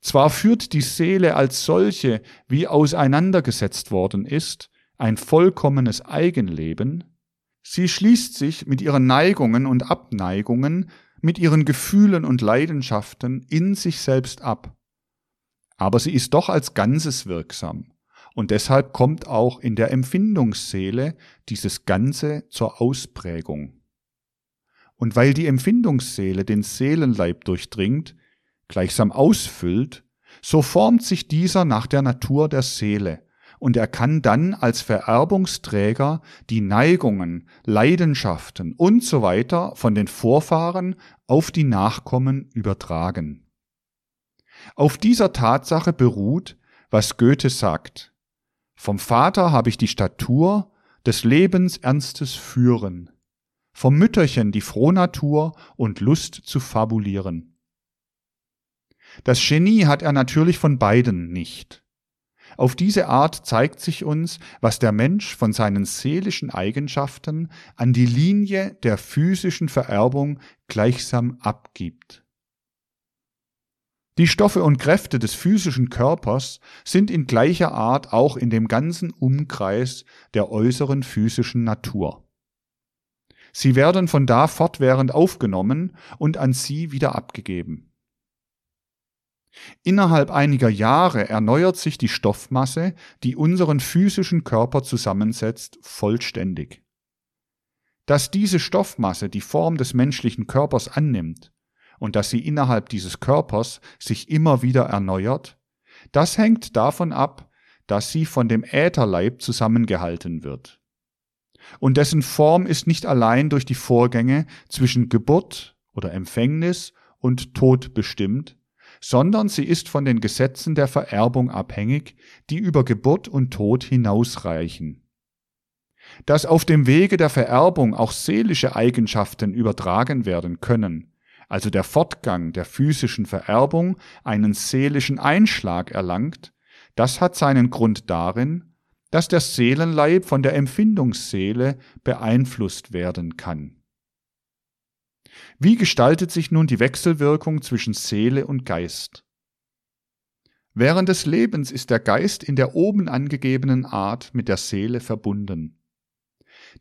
Zwar führt die Seele als solche, wie auseinandergesetzt worden ist, ein vollkommenes Eigenleben, sie schließt sich mit ihren Neigungen und Abneigungen, mit ihren Gefühlen und Leidenschaften in sich selbst ab. Aber sie ist doch als Ganzes wirksam, und deshalb kommt auch in der Empfindungsseele dieses Ganze zur Ausprägung. Und weil die Empfindungsseele den Seelenleib durchdringt, gleichsam ausfüllt, so formt sich dieser nach der Natur der Seele, und er kann dann als Vererbungsträger die Neigungen, Leidenschaften und so weiter von den Vorfahren auf die Nachkommen übertragen. Auf dieser Tatsache beruht, was Goethe sagt. Vom Vater habe ich die Statur des Lebens ernstes Führen, vom Mütterchen die Frohnatur und Lust zu fabulieren. Das Genie hat er natürlich von beiden nicht. Auf diese Art zeigt sich uns, was der Mensch von seinen seelischen Eigenschaften an die Linie der physischen Vererbung gleichsam abgibt. Die Stoffe und Kräfte des physischen Körpers sind in gleicher Art auch in dem ganzen Umkreis der äußeren physischen Natur. Sie werden von da fortwährend aufgenommen und an sie wieder abgegeben. Innerhalb einiger Jahre erneuert sich die Stoffmasse, die unseren physischen Körper zusammensetzt, vollständig. Dass diese Stoffmasse die Form des menschlichen Körpers annimmt und dass sie innerhalb dieses Körpers sich immer wieder erneuert, das hängt davon ab, dass sie von dem Ätherleib zusammengehalten wird. Und dessen Form ist nicht allein durch die Vorgänge zwischen Geburt oder Empfängnis und Tod bestimmt, sondern sie ist von den Gesetzen der Vererbung abhängig, die über Geburt und Tod hinausreichen. Dass auf dem Wege der Vererbung auch seelische Eigenschaften übertragen werden können, also der Fortgang der physischen Vererbung einen seelischen Einschlag erlangt, das hat seinen Grund darin, dass der Seelenleib von der Empfindungsseele beeinflusst werden kann. Wie gestaltet sich nun die Wechselwirkung zwischen Seele und Geist? Während des Lebens ist der Geist in der oben angegebenen Art mit der Seele verbunden.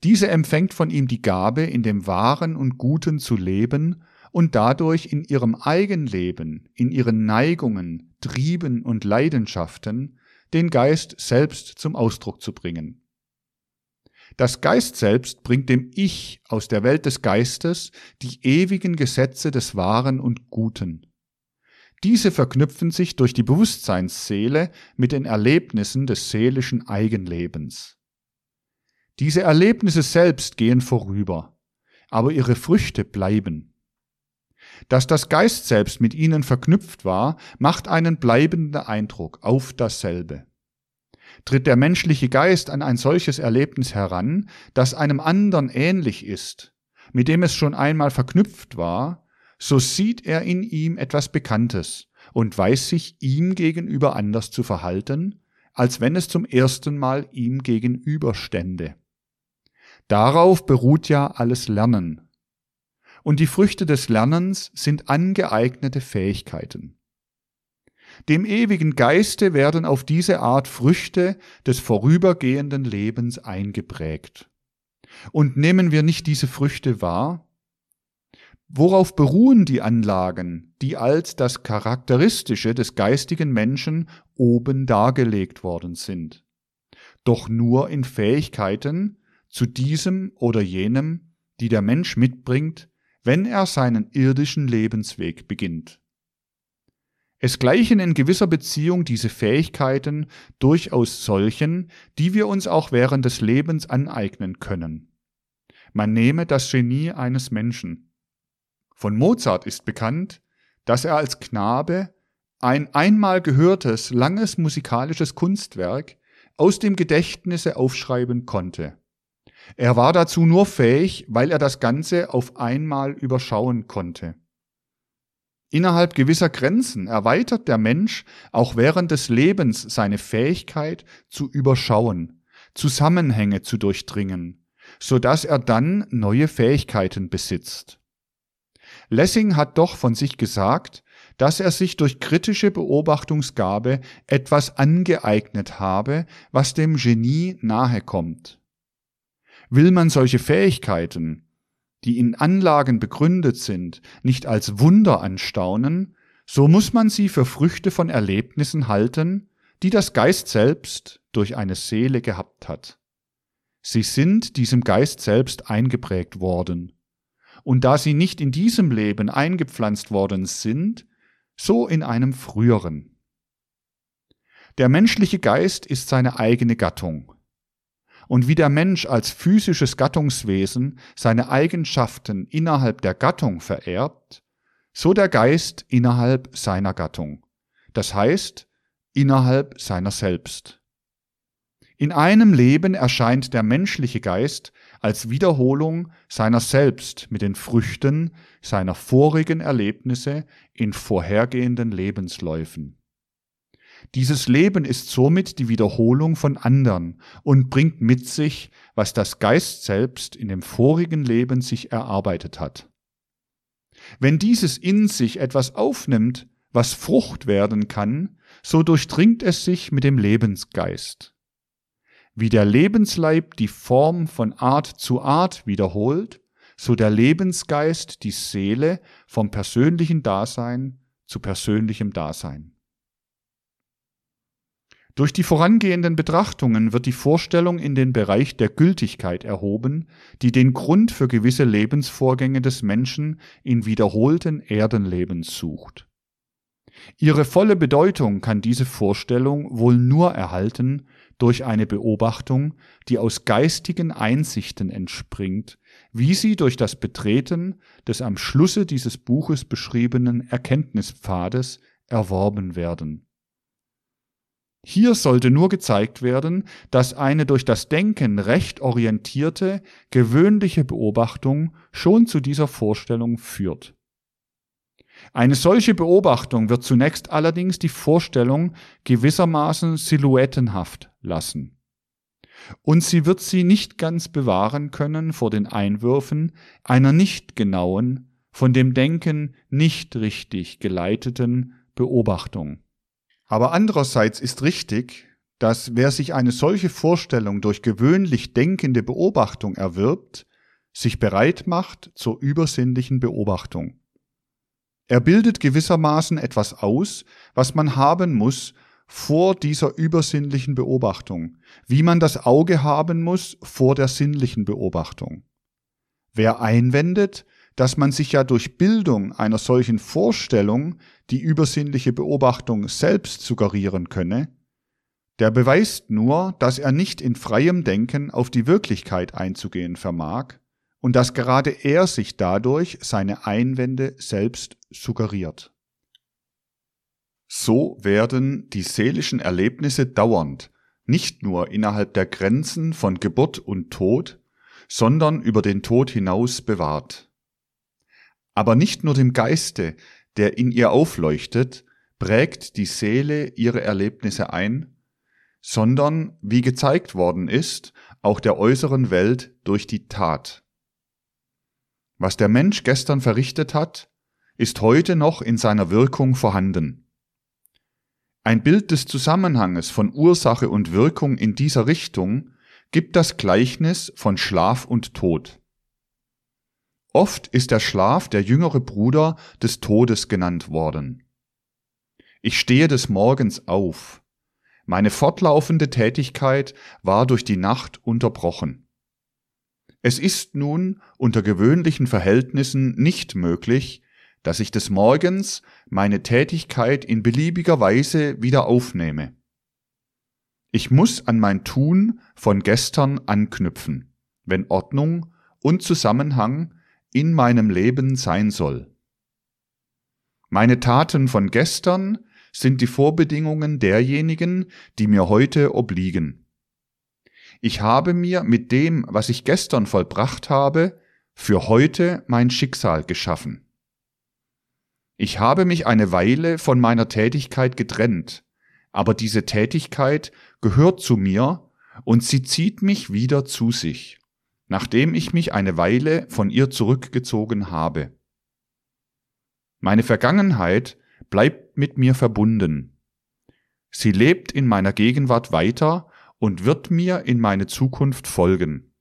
Diese empfängt von ihm die Gabe, in dem Wahren und Guten zu leben und dadurch in ihrem Eigenleben, in ihren Neigungen, Trieben und Leidenschaften den Geist selbst zum Ausdruck zu bringen. Das Geist selbst bringt dem Ich aus der Welt des Geistes die ewigen Gesetze des Wahren und Guten. Diese verknüpfen sich durch die Bewusstseinsseele mit den Erlebnissen des seelischen Eigenlebens. Diese Erlebnisse selbst gehen vorüber, aber ihre Früchte bleiben. Dass das Geist selbst mit ihnen verknüpft war, macht einen bleibenden Eindruck auf dasselbe. Tritt der menschliche Geist an ein solches Erlebnis heran, das einem anderen ähnlich ist, mit dem es schon einmal verknüpft war, so sieht er in ihm etwas Bekanntes und weiß sich ihm gegenüber anders zu verhalten, als wenn es zum ersten Mal ihm gegenüberstände. Darauf beruht ja alles Lernen. Und die Früchte des Lernens sind angeeignete Fähigkeiten. Dem ewigen Geiste werden auf diese Art Früchte des vorübergehenden Lebens eingeprägt. Und nehmen wir nicht diese Früchte wahr? Worauf beruhen die Anlagen, die als das Charakteristische des geistigen Menschen oben dargelegt worden sind? Doch nur in Fähigkeiten zu diesem oder jenem, die der Mensch mitbringt, wenn er seinen irdischen Lebensweg beginnt. Es gleichen in gewisser Beziehung diese Fähigkeiten durchaus solchen, die wir uns auch während des Lebens aneignen können. Man nehme das Genie eines Menschen. Von Mozart ist bekannt, dass er als Knabe ein einmal gehörtes, langes musikalisches Kunstwerk aus dem Gedächtnisse aufschreiben konnte. Er war dazu nur fähig, weil er das Ganze auf einmal überschauen konnte. Innerhalb gewisser Grenzen erweitert der Mensch auch während des Lebens seine Fähigkeit zu überschauen, Zusammenhänge zu durchdringen, so dass er dann neue Fähigkeiten besitzt. Lessing hat doch von sich gesagt, dass er sich durch kritische Beobachtungsgabe etwas angeeignet habe, was dem Genie nahe kommt. Will man solche Fähigkeiten, die in Anlagen begründet sind, nicht als Wunder anstaunen, so muss man sie für Früchte von Erlebnissen halten, die das Geist selbst durch eine Seele gehabt hat. Sie sind diesem Geist selbst eingeprägt worden. Und da sie nicht in diesem Leben eingepflanzt worden sind, so in einem früheren. Der menschliche Geist ist seine eigene Gattung und wie der Mensch als physisches Gattungswesen seine Eigenschaften innerhalb der Gattung vererbt, so der Geist innerhalb seiner Gattung, das heißt innerhalb seiner selbst. In einem Leben erscheint der menschliche Geist als Wiederholung seiner selbst mit den Früchten seiner vorigen Erlebnisse in vorhergehenden Lebensläufen. Dieses Leben ist somit die Wiederholung von anderen und bringt mit sich, was das Geist selbst in dem vorigen Leben sich erarbeitet hat. Wenn dieses in sich etwas aufnimmt, was Frucht werden kann, so durchdringt es sich mit dem Lebensgeist. Wie der Lebensleib die Form von Art zu Art wiederholt, so der Lebensgeist die Seele vom persönlichen Dasein zu persönlichem Dasein. Durch die vorangehenden Betrachtungen wird die Vorstellung in den Bereich der Gültigkeit erhoben, die den Grund für gewisse Lebensvorgänge des Menschen in wiederholten Erdenlebens sucht. Ihre volle Bedeutung kann diese Vorstellung wohl nur erhalten durch eine Beobachtung, die aus geistigen Einsichten entspringt, wie sie durch das Betreten des am Schlusse dieses Buches beschriebenen Erkenntnispfades erworben werden. Hier sollte nur gezeigt werden, dass eine durch das Denken recht orientierte, gewöhnliche Beobachtung schon zu dieser Vorstellung führt. Eine solche Beobachtung wird zunächst allerdings die Vorstellung gewissermaßen silhouettenhaft lassen. Und sie wird sie nicht ganz bewahren können vor den Einwürfen einer nicht genauen, von dem Denken nicht richtig geleiteten Beobachtung. Aber andererseits ist richtig, dass wer sich eine solche Vorstellung durch gewöhnlich denkende Beobachtung erwirbt, sich bereit macht zur übersinnlichen Beobachtung. Er bildet gewissermaßen etwas aus, was man haben muss vor dieser übersinnlichen Beobachtung, wie man das Auge haben muss vor der sinnlichen Beobachtung. Wer einwendet, dass man sich ja durch Bildung einer solchen Vorstellung die übersinnliche Beobachtung selbst suggerieren könne, der beweist nur, dass er nicht in freiem Denken auf die Wirklichkeit einzugehen vermag und dass gerade er sich dadurch seine Einwände selbst suggeriert. So werden die seelischen Erlebnisse dauernd, nicht nur innerhalb der Grenzen von Geburt und Tod, sondern über den Tod hinaus bewahrt. Aber nicht nur dem Geiste, der in ihr aufleuchtet, prägt die Seele ihre Erlebnisse ein, sondern, wie gezeigt worden ist, auch der äußeren Welt durch die Tat. Was der Mensch gestern verrichtet hat, ist heute noch in seiner Wirkung vorhanden. Ein Bild des Zusammenhanges von Ursache und Wirkung in dieser Richtung gibt das Gleichnis von Schlaf und Tod. Oft ist der Schlaf der jüngere Bruder des Todes genannt worden. Ich stehe des Morgens auf. Meine fortlaufende Tätigkeit war durch die Nacht unterbrochen. Es ist nun unter gewöhnlichen Verhältnissen nicht möglich, dass ich des Morgens meine Tätigkeit in beliebiger Weise wieder aufnehme. Ich muss an mein Tun von gestern anknüpfen, wenn Ordnung und Zusammenhang in meinem Leben sein soll. Meine Taten von gestern sind die Vorbedingungen derjenigen, die mir heute obliegen. ich habe mir mit dem, was ich gestern vollbracht habe, für heute mein Schicksal geschaffen. Ich habe mich eine Weile von meiner Tätigkeit getrennt, aber diese Tätigkeit gehört zu mir und sie zieht mich wieder zu sich, nachdem ich mich eine Weile von ihr zurückgezogen habe. Meine Vergangenheit bleibt mit mir verbunden. Sie lebt in meiner Gegenwart weiter und wird mir in meine Zukunft folgen.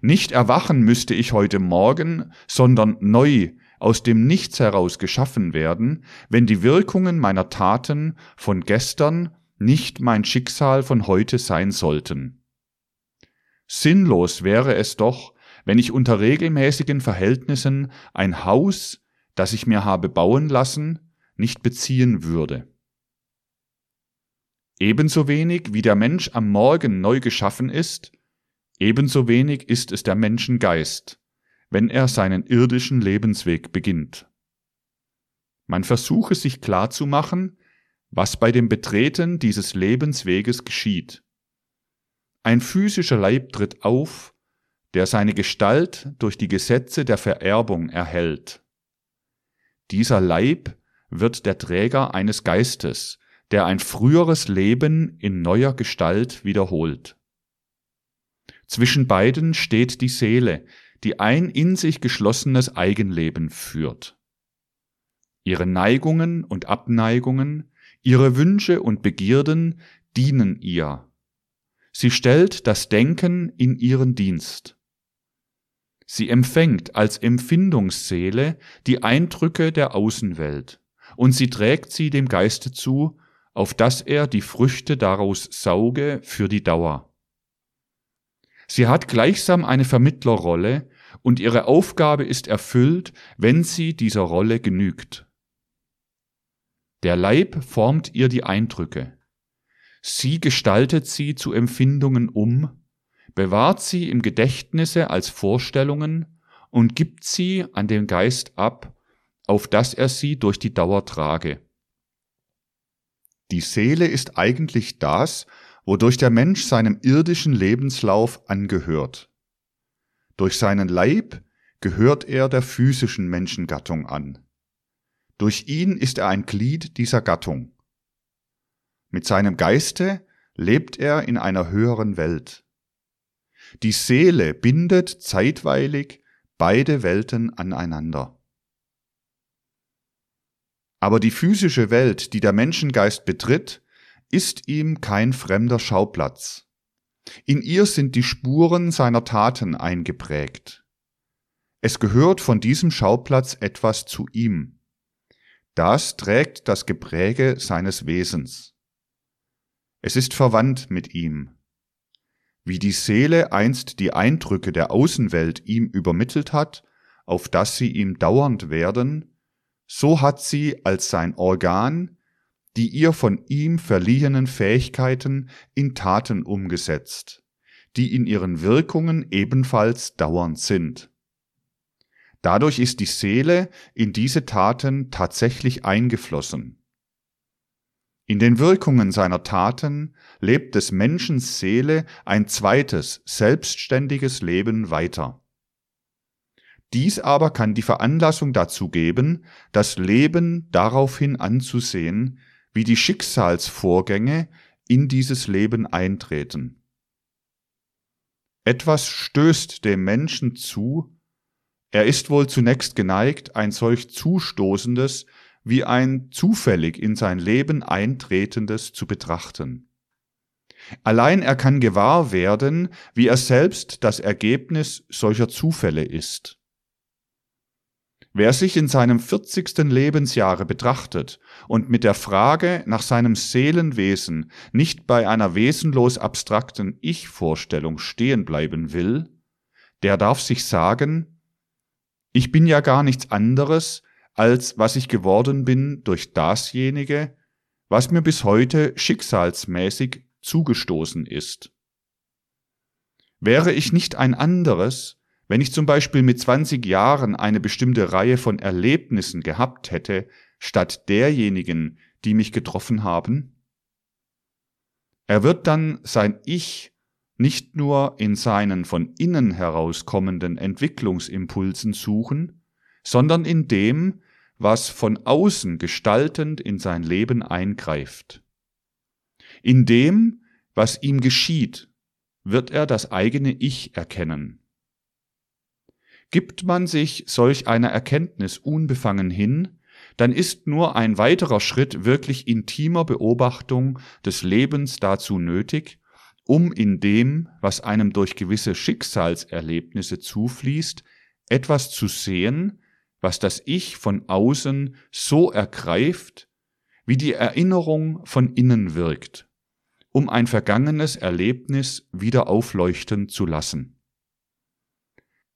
Nicht erwachen müsste ich heute Morgen, sondern neu aus dem Nichts heraus geschaffen werden, wenn die Wirkungen meiner Taten von gestern nicht mein Schicksal von heute sein sollten. Sinnlos wäre es doch, wenn ich unter regelmäßigen Verhältnissen ein Haus, das ich mir habe bauen lassen, nicht beziehen würde. Ebenso wenig wie der Mensch am Morgen neu geschaffen ist, ebenso wenig ist es der Menschengeist, wenn er seinen irdischen Lebensweg beginnt. Man versuche sich klarzumachen, was bei dem Betreten dieses Lebensweges geschieht. Ein physischer Leib tritt auf, der seine Gestalt durch die Gesetze der Vererbung erhält. Dieser Leib wird der Träger eines Geistes, der ein früheres Leben in neuer Gestalt wiederholt. Zwischen beiden steht die Seele, die ein in sich geschlossenes Eigenleben führt. Ihre Neigungen und Abneigungen, ihre Wünsche und Begierden dienen ihr. Sie stellt das Denken in ihren Dienst. Sie empfängt als Empfindungsseele die Eindrücke der Außenwelt, und sie trägt sie dem Geiste zu, auf dass er die Früchte daraus sauge für die Dauer. Sie hat gleichsam eine Vermittlerrolle und ihre Aufgabe ist erfüllt, wenn sie dieser Rolle genügt. Der Leib formt ihr die Eindrücke. Sie gestaltet sie zu Empfindungen um, bewahrt sie im Gedächtnisse als Vorstellungen und gibt sie an den Geist ab, auf dass er sie durch die Dauer trage. Die Seele ist eigentlich das, wodurch der Mensch seinem irdischen Lebenslauf angehört. Durch seinen Leib gehört er der physischen Menschengattung an. Durch ihn ist er ein Glied dieser Gattung. Mit seinem Geiste lebt er in einer höheren Welt. Die Seele bindet zeitweilig beide Welten aneinander. Aber die physische Welt, die der Menschengeist betritt, ist ihm kein fremder Schauplatz. In ihr sind die Spuren seiner Taten eingeprägt. Es gehört von diesem Schauplatz etwas zu ihm. Das trägt das Gepräge seines Wesens. Es ist verwandt mit ihm. Wie die Seele einst die Eindrücke der Außenwelt ihm übermittelt hat, auf dass sie ihm dauernd werden, so hat sie als sein Organ die ihr von ihm verliehenen Fähigkeiten in Taten umgesetzt, die in ihren Wirkungen ebenfalls dauernd sind. Dadurch ist die Seele in diese Taten tatsächlich eingeflossen. In den Wirkungen seiner Taten lebt des Menschen Seele ein zweites, selbstständiges Leben weiter. Dies aber kann die Veranlassung dazu geben, das Leben daraufhin anzusehen, wie die Schicksalsvorgänge in dieses Leben eintreten. Etwas stößt dem Menschen zu, er ist wohl zunächst geneigt, ein solch zustoßendes wie ein zufällig in sein Leben eintretendes zu betrachten. Allein er kann gewahr werden, wie er selbst das Ergebnis solcher Zufälle ist. Wer sich in seinem 40. Lebensjahre betrachtet und mit der Frage nach seinem Seelenwesen nicht bei einer wesenlos abstrakten Ich-Vorstellung stehen bleiben will, der darf sich sagen, ich bin ja gar nichts anderes, als was ich geworden bin durch dasjenige, was mir bis heute schicksalsmäßig zugestoßen ist. Wäre ich nicht ein anderes, wenn ich zum Beispiel mit 20 Jahren eine bestimmte Reihe von Erlebnissen gehabt hätte, statt derjenigen, die mich getroffen haben? Er wird dann sein Ich nicht nur in seinen von innen herauskommenden Entwicklungsimpulsen suchen, sondern in dem, was von außen gestaltend in sein Leben eingreift. In dem, was ihm geschieht, wird er das eigene Ich erkennen. Gibt man sich solch einer Erkenntnis unbefangen hin, dann ist nur ein weiterer Schritt wirklich intimer Beobachtung des Lebens dazu nötig, um in dem, was einem durch gewisse Schicksalserlebnisse zufließt, etwas zu sehen, was das Ich von außen so ergreift, wie die Erinnerung von innen wirkt, um ein vergangenes Erlebnis wieder aufleuchten zu lassen.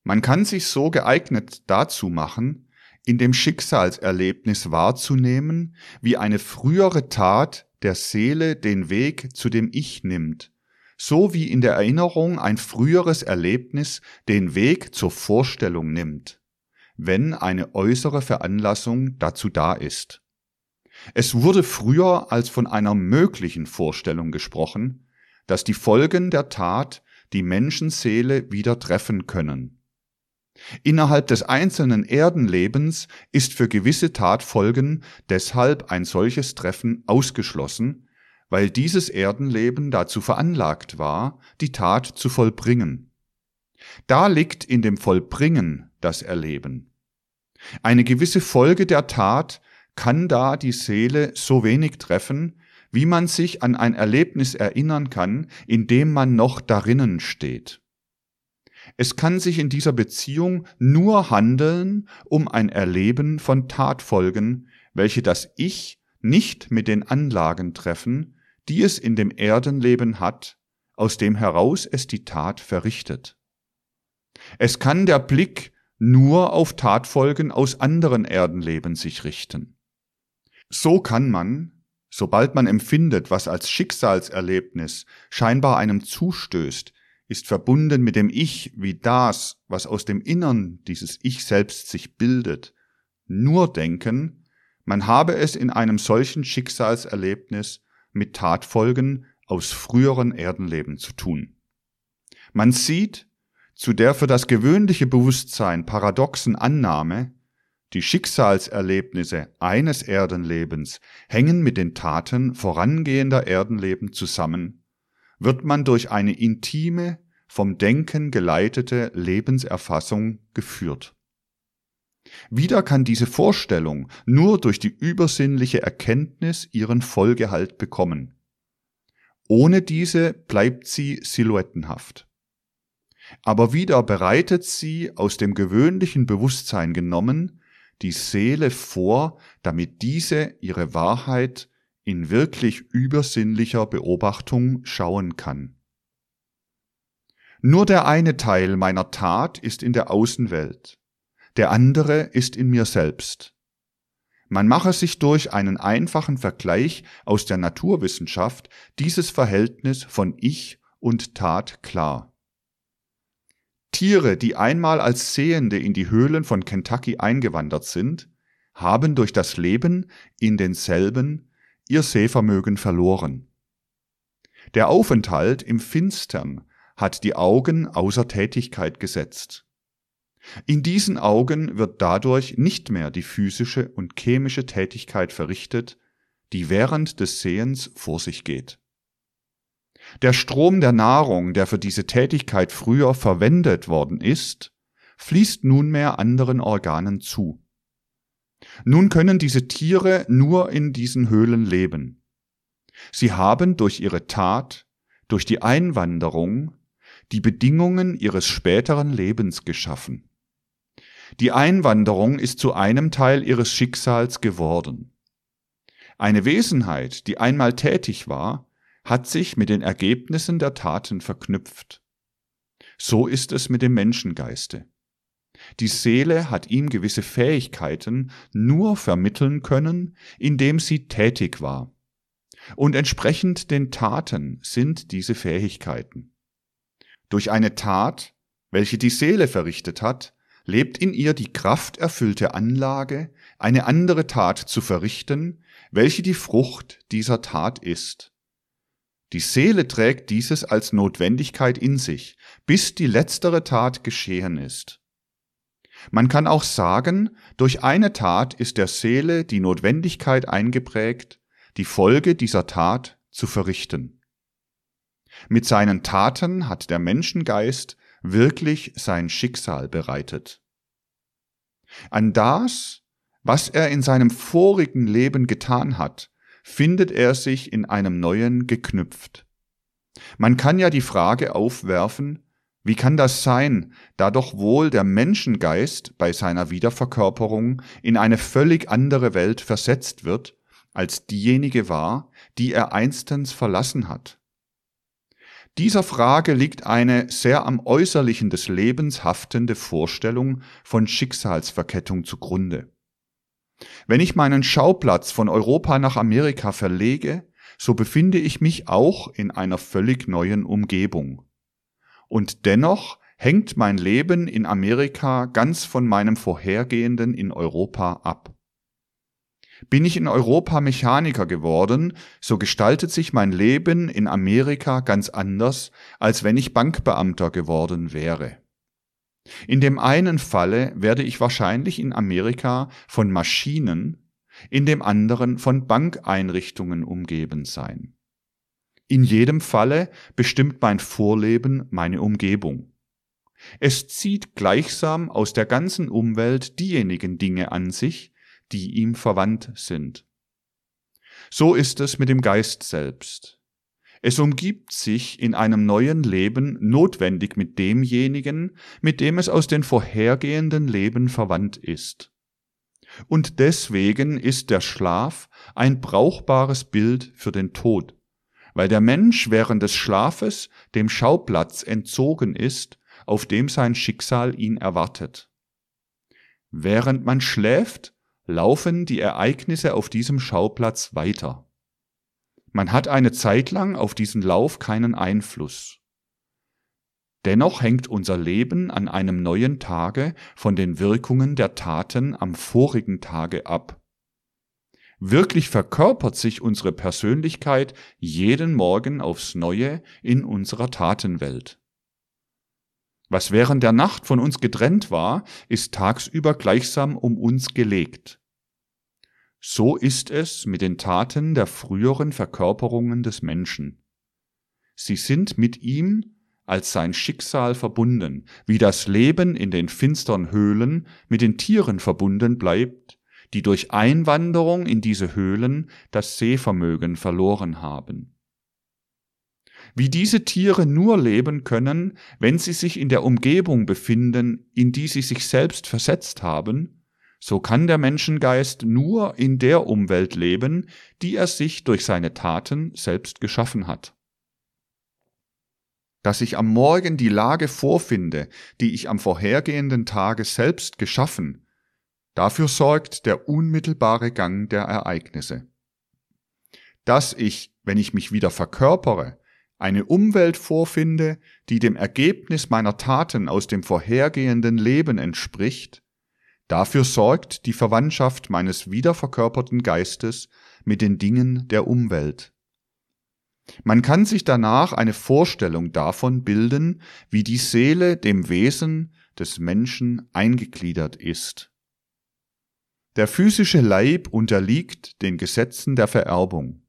Man kann sich so geeignet dazu machen, in dem Schicksalserlebnis wahrzunehmen, wie eine frühere Tat der Seele den Weg zu dem Ich nimmt, so wie in der Erinnerung ein früheres Erlebnis den Weg zur Vorstellung nimmt, wenn eine äußere Veranlassung dazu da ist. Es wurde früher als von einer möglichen Vorstellung gesprochen, dass die Folgen der Tat die Menschenseele wieder treffen können. Innerhalb des einzelnen Erdenlebens ist für gewisse Tatfolgen deshalb ein solches Treffen ausgeschlossen, weil dieses Erdenleben dazu veranlagt war, die Tat zu vollbringen. Da liegt in dem Vollbringen das Erleben. Eine gewisse Folge der Tat kann da die Seele so wenig treffen, wie man sich an ein Erlebnis erinnern kann, in dem man noch darinnen steht. Es kann sich in dieser Beziehung nur handeln um ein Erleben von Tatfolgen, welche das Ich nicht mit den Anlagen treffen, die es in dem Erdenleben hat, aus dem heraus es die Tat verrichtet. Es kann der Blick nur auf Tatfolgen aus anderen Erdenleben sich richten. So kann man, sobald man empfindet, was als Schicksalserlebnis scheinbar einem zustößt, ist verbunden mit dem Ich wie das, was aus dem Innern dieses Ich selbst sich bildet, nur denken, man habe es in einem solchen Schicksalserlebnis mit Tatfolgen aus früheren Erdenleben zu tun. Man sieht, zu der für das gewöhnliche Bewusstsein paradoxen Annahme, die Schicksalserlebnisse eines Erdenlebens hängen mit den Taten vorangehender Erdenleben zusammen, wird man durch eine intime, vom Denken geleitete Lebenserfassung geführt. Wieder kann diese Vorstellung nur durch die übersinnliche Erkenntnis ihren Vollgehalt bekommen. Ohne diese bleibt sie silhouettenhaft. Aber wieder bereitet sie aus dem gewöhnlichen Bewusstsein genommen die Seele vor, damit diese ihre Wahrheit in wirklich übersinnlicher Beobachtung schauen kann. Nur der eine Teil meiner Tat ist in der Außenwelt, der andere ist in mir selbst. Man mache sich durch einen einfachen Vergleich aus der Naturwissenschaft dieses Verhältnis von Ich und Tat klar. Tiere, die einmal als Sehende in die Höhlen von Kentucky eingewandert sind, haben durch das Leben in denselben ihr Sehvermögen verloren. Der Aufenthalt im Finstern hat die Augen außer Tätigkeit gesetzt. In diesen Augen wird dadurch nicht mehr die physische und chemische Tätigkeit verrichtet, die während des Sehens vor sich geht. Der Strom der Nahrung, der für diese Tätigkeit früher verwendet worden ist, fließt nunmehr anderen Organen zu. Nun können diese Tiere nur in diesen Höhlen leben. Sie haben durch ihre Tat, durch die Einwanderung, die Bedingungen ihres späteren Lebens geschaffen. Die Einwanderung ist zu einem Teil ihres Schicksals geworden. Eine Wesenheit, die einmal tätig war, hat sich mit den Ergebnissen der Taten verknüpft. So ist es mit dem Menschengeiste. Die Seele hat ihm gewisse Fähigkeiten nur vermitteln können, indem sie tätig war. Und entsprechend den Taten sind diese Fähigkeiten. Durch eine Tat, welche die Seele verrichtet hat, lebt in ihr die krafterfüllte Anlage, eine andere Tat zu verrichten, welche die Frucht dieser Tat ist. Die Seele trägt dieses als Notwendigkeit in sich, bis die letztere Tat geschehen ist. Man kann auch sagen, durch eine Tat ist der Seele die Notwendigkeit eingeprägt, die Folge dieser Tat zu verrichten. Mit seinen Taten hat der Menschengeist wirklich sein Schicksal bereitet. An das, was er in seinem vorigen Leben getan hat, findet er sich in einem neuen geknüpft. Man kann ja die Frage aufwerfen, wie kann das sein, da doch wohl der Menschengeist bei seiner Wiederverkörperung in eine völlig andere Welt versetzt wird, als diejenige war, die er einstens verlassen hat? Dieser Frage liegt eine sehr am Äußerlichen des Lebens haftende Vorstellung von Schicksalsverkettung zugrunde. Wenn ich meinen Schauplatz von Europa nach Amerika verlege, so befinde ich mich auch in einer völlig neuen Umgebung. Und dennoch hängt mein Leben in Amerika ganz von meinem vorhergehenden in Europa ab. Bin ich in Europa Mechaniker geworden, so gestaltet sich mein Leben in Amerika ganz anders, als wenn ich Bankbeamter geworden wäre. In dem einen Falle werde ich wahrscheinlich in Amerika von Maschinen, in dem anderen von Bankeinrichtungen umgeben sein. In jedem Falle bestimmt mein Vorleben meine Umgebung. Es zieht gleichsam aus der ganzen Umwelt diejenigen Dinge an sich, die ihm verwandt sind. So ist es mit dem Geist selbst. Es umgibt sich in einem neuen Leben notwendig mit demjenigen, mit dem es aus den vorhergehenden Leben verwandt ist. Und deswegen ist der Schlaf ein brauchbares Bild für den Tod, weil der Mensch während des Schlafes dem Schauplatz entzogen ist, auf dem sein Schicksal ihn erwartet. Während man schläft, laufen die Ereignisse auf diesem Schauplatz weiter. Man hat eine Zeit lang auf diesen Lauf keinen Einfluss. Dennoch hängt unser Leben an einem neuen Tage von den Wirkungen der Taten am vorigen Tage ab. Wirklich verkörpert sich unsere Persönlichkeit jeden Morgen aufs neue in unserer Tatenwelt. Was während der Nacht von uns getrennt war, ist tagsüber gleichsam um uns gelegt. So ist es mit den Taten der früheren Verkörperungen des Menschen. Sie sind mit ihm als sein Schicksal verbunden, wie das Leben in den finstern Höhlen mit den Tieren verbunden bleibt, die durch Einwanderung in diese Höhlen das Sehvermögen verloren haben. Wie diese Tiere nur leben können, wenn sie sich in der Umgebung befinden, in die sie sich selbst versetzt haben, so kann der Menschengeist nur in der Umwelt leben, die er sich durch seine Taten selbst geschaffen hat. Dass ich am Morgen die Lage vorfinde, die ich am vorhergehenden Tage selbst geschaffen, dafür sorgt der unmittelbare Gang der Ereignisse. Dass ich, wenn ich mich wieder verkörpere, eine Umwelt vorfinde, die dem Ergebnis meiner Taten aus dem vorhergehenden Leben entspricht, Dafür sorgt die Verwandtschaft meines wiederverkörperten Geistes mit den Dingen der Umwelt. Man kann sich danach eine Vorstellung davon bilden, wie die Seele dem Wesen des Menschen eingegliedert ist. Der physische Leib unterliegt den Gesetzen der Vererbung.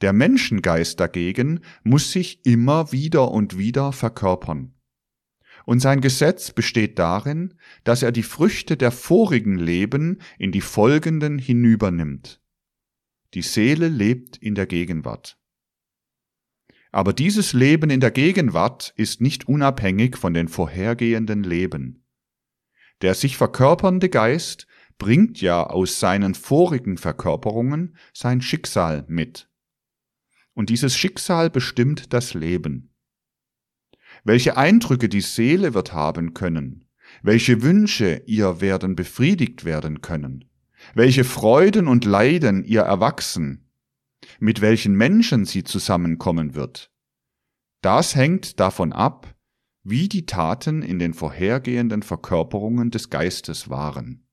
Der Menschengeist dagegen muss sich immer wieder und wieder verkörpern. Und sein Gesetz besteht darin, dass er die Früchte der vorigen Leben in die folgenden hinübernimmt. Die Seele lebt in der Gegenwart. Aber dieses Leben in der Gegenwart ist nicht unabhängig von den vorhergehenden Leben. Der sich verkörpernde Geist bringt ja aus seinen vorigen Verkörperungen sein Schicksal mit. Und dieses Schicksal bestimmt das Leben welche Eindrücke die Seele wird haben können, welche Wünsche ihr werden befriedigt werden können, welche Freuden und Leiden ihr erwachsen, mit welchen Menschen sie zusammenkommen wird. Das hängt davon ab, wie die Taten in den vorhergehenden Verkörperungen des Geistes waren.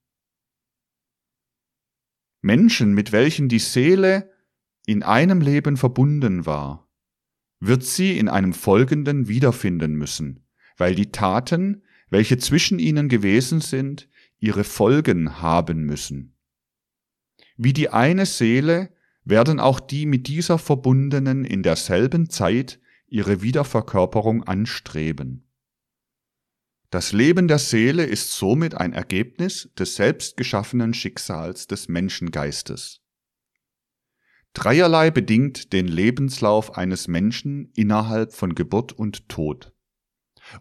Menschen, mit welchen die Seele in einem Leben verbunden war, wird sie in einem folgenden wiederfinden müssen, weil die Taten, welche zwischen ihnen gewesen sind, ihre Folgen haben müssen. Wie die eine Seele werden auch die mit dieser verbundenen in derselben Zeit ihre Wiederverkörperung anstreben. Das Leben der Seele ist somit ein Ergebnis des selbstgeschaffenen Schicksals des Menschengeistes. Dreierlei bedingt den Lebenslauf eines Menschen innerhalb von Geburt und Tod.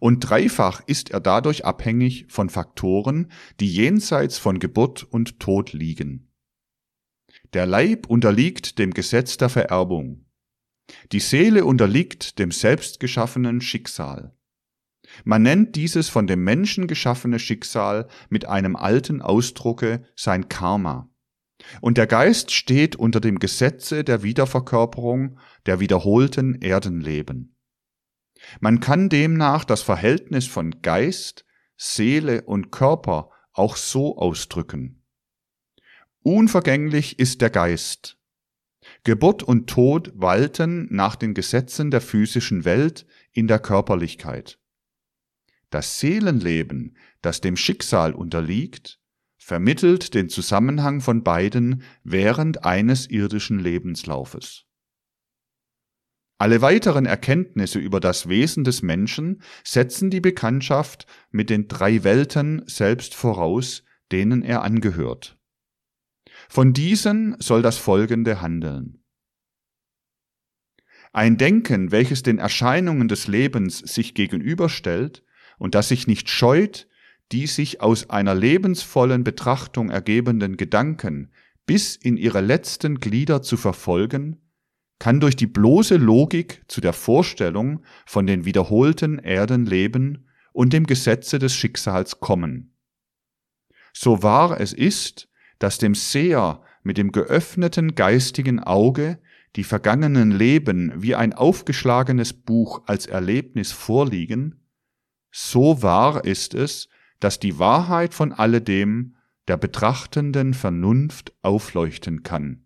Und dreifach ist er dadurch abhängig von Faktoren, die jenseits von Geburt und Tod liegen. Der Leib unterliegt dem Gesetz der Vererbung. Die Seele unterliegt dem selbstgeschaffenen Schicksal. Man nennt dieses von dem Menschen geschaffene Schicksal mit einem alten Ausdrucke sein Karma. Und der Geist steht unter dem Gesetze der Wiederverkörperung der wiederholten Erdenleben. Man kann demnach das Verhältnis von Geist, Seele und Körper auch so ausdrücken. Unvergänglich ist der Geist. Geburt und Tod walten nach den Gesetzen der physischen Welt in der Körperlichkeit. Das Seelenleben, das dem Schicksal unterliegt, vermittelt den Zusammenhang von beiden während eines irdischen Lebenslaufes. Alle weiteren Erkenntnisse über das Wesen des Menschen setzen die Bekanntschaft mit den drei Welten selbst voraus, denen er angehört. Von diesen soll das Folgende handeln. Ein Denken, welches den Erscheinungen des Lebens sich gegenüberstellt und das sich nicht scheut, die sich aus einer lebensvollen Betrachtung ergebenden Gedanken bis in ihre letzten Glieder zu verfolgen, kann durch die bloße Logik zu der Vorstellung von den wiederholten Erdenleben und dem Gesetze des Schicksals kommen. So wahr es ist, dass dem Seher mit dem geöffneten geistigen Auge die vergangenen Leben wie ein aufgeschlagenes Buch als Erlebnis vorliegen, so wahr ist es, dass die Wahrheit von alledem der betrachtenden Vernunft aufleuchten kann.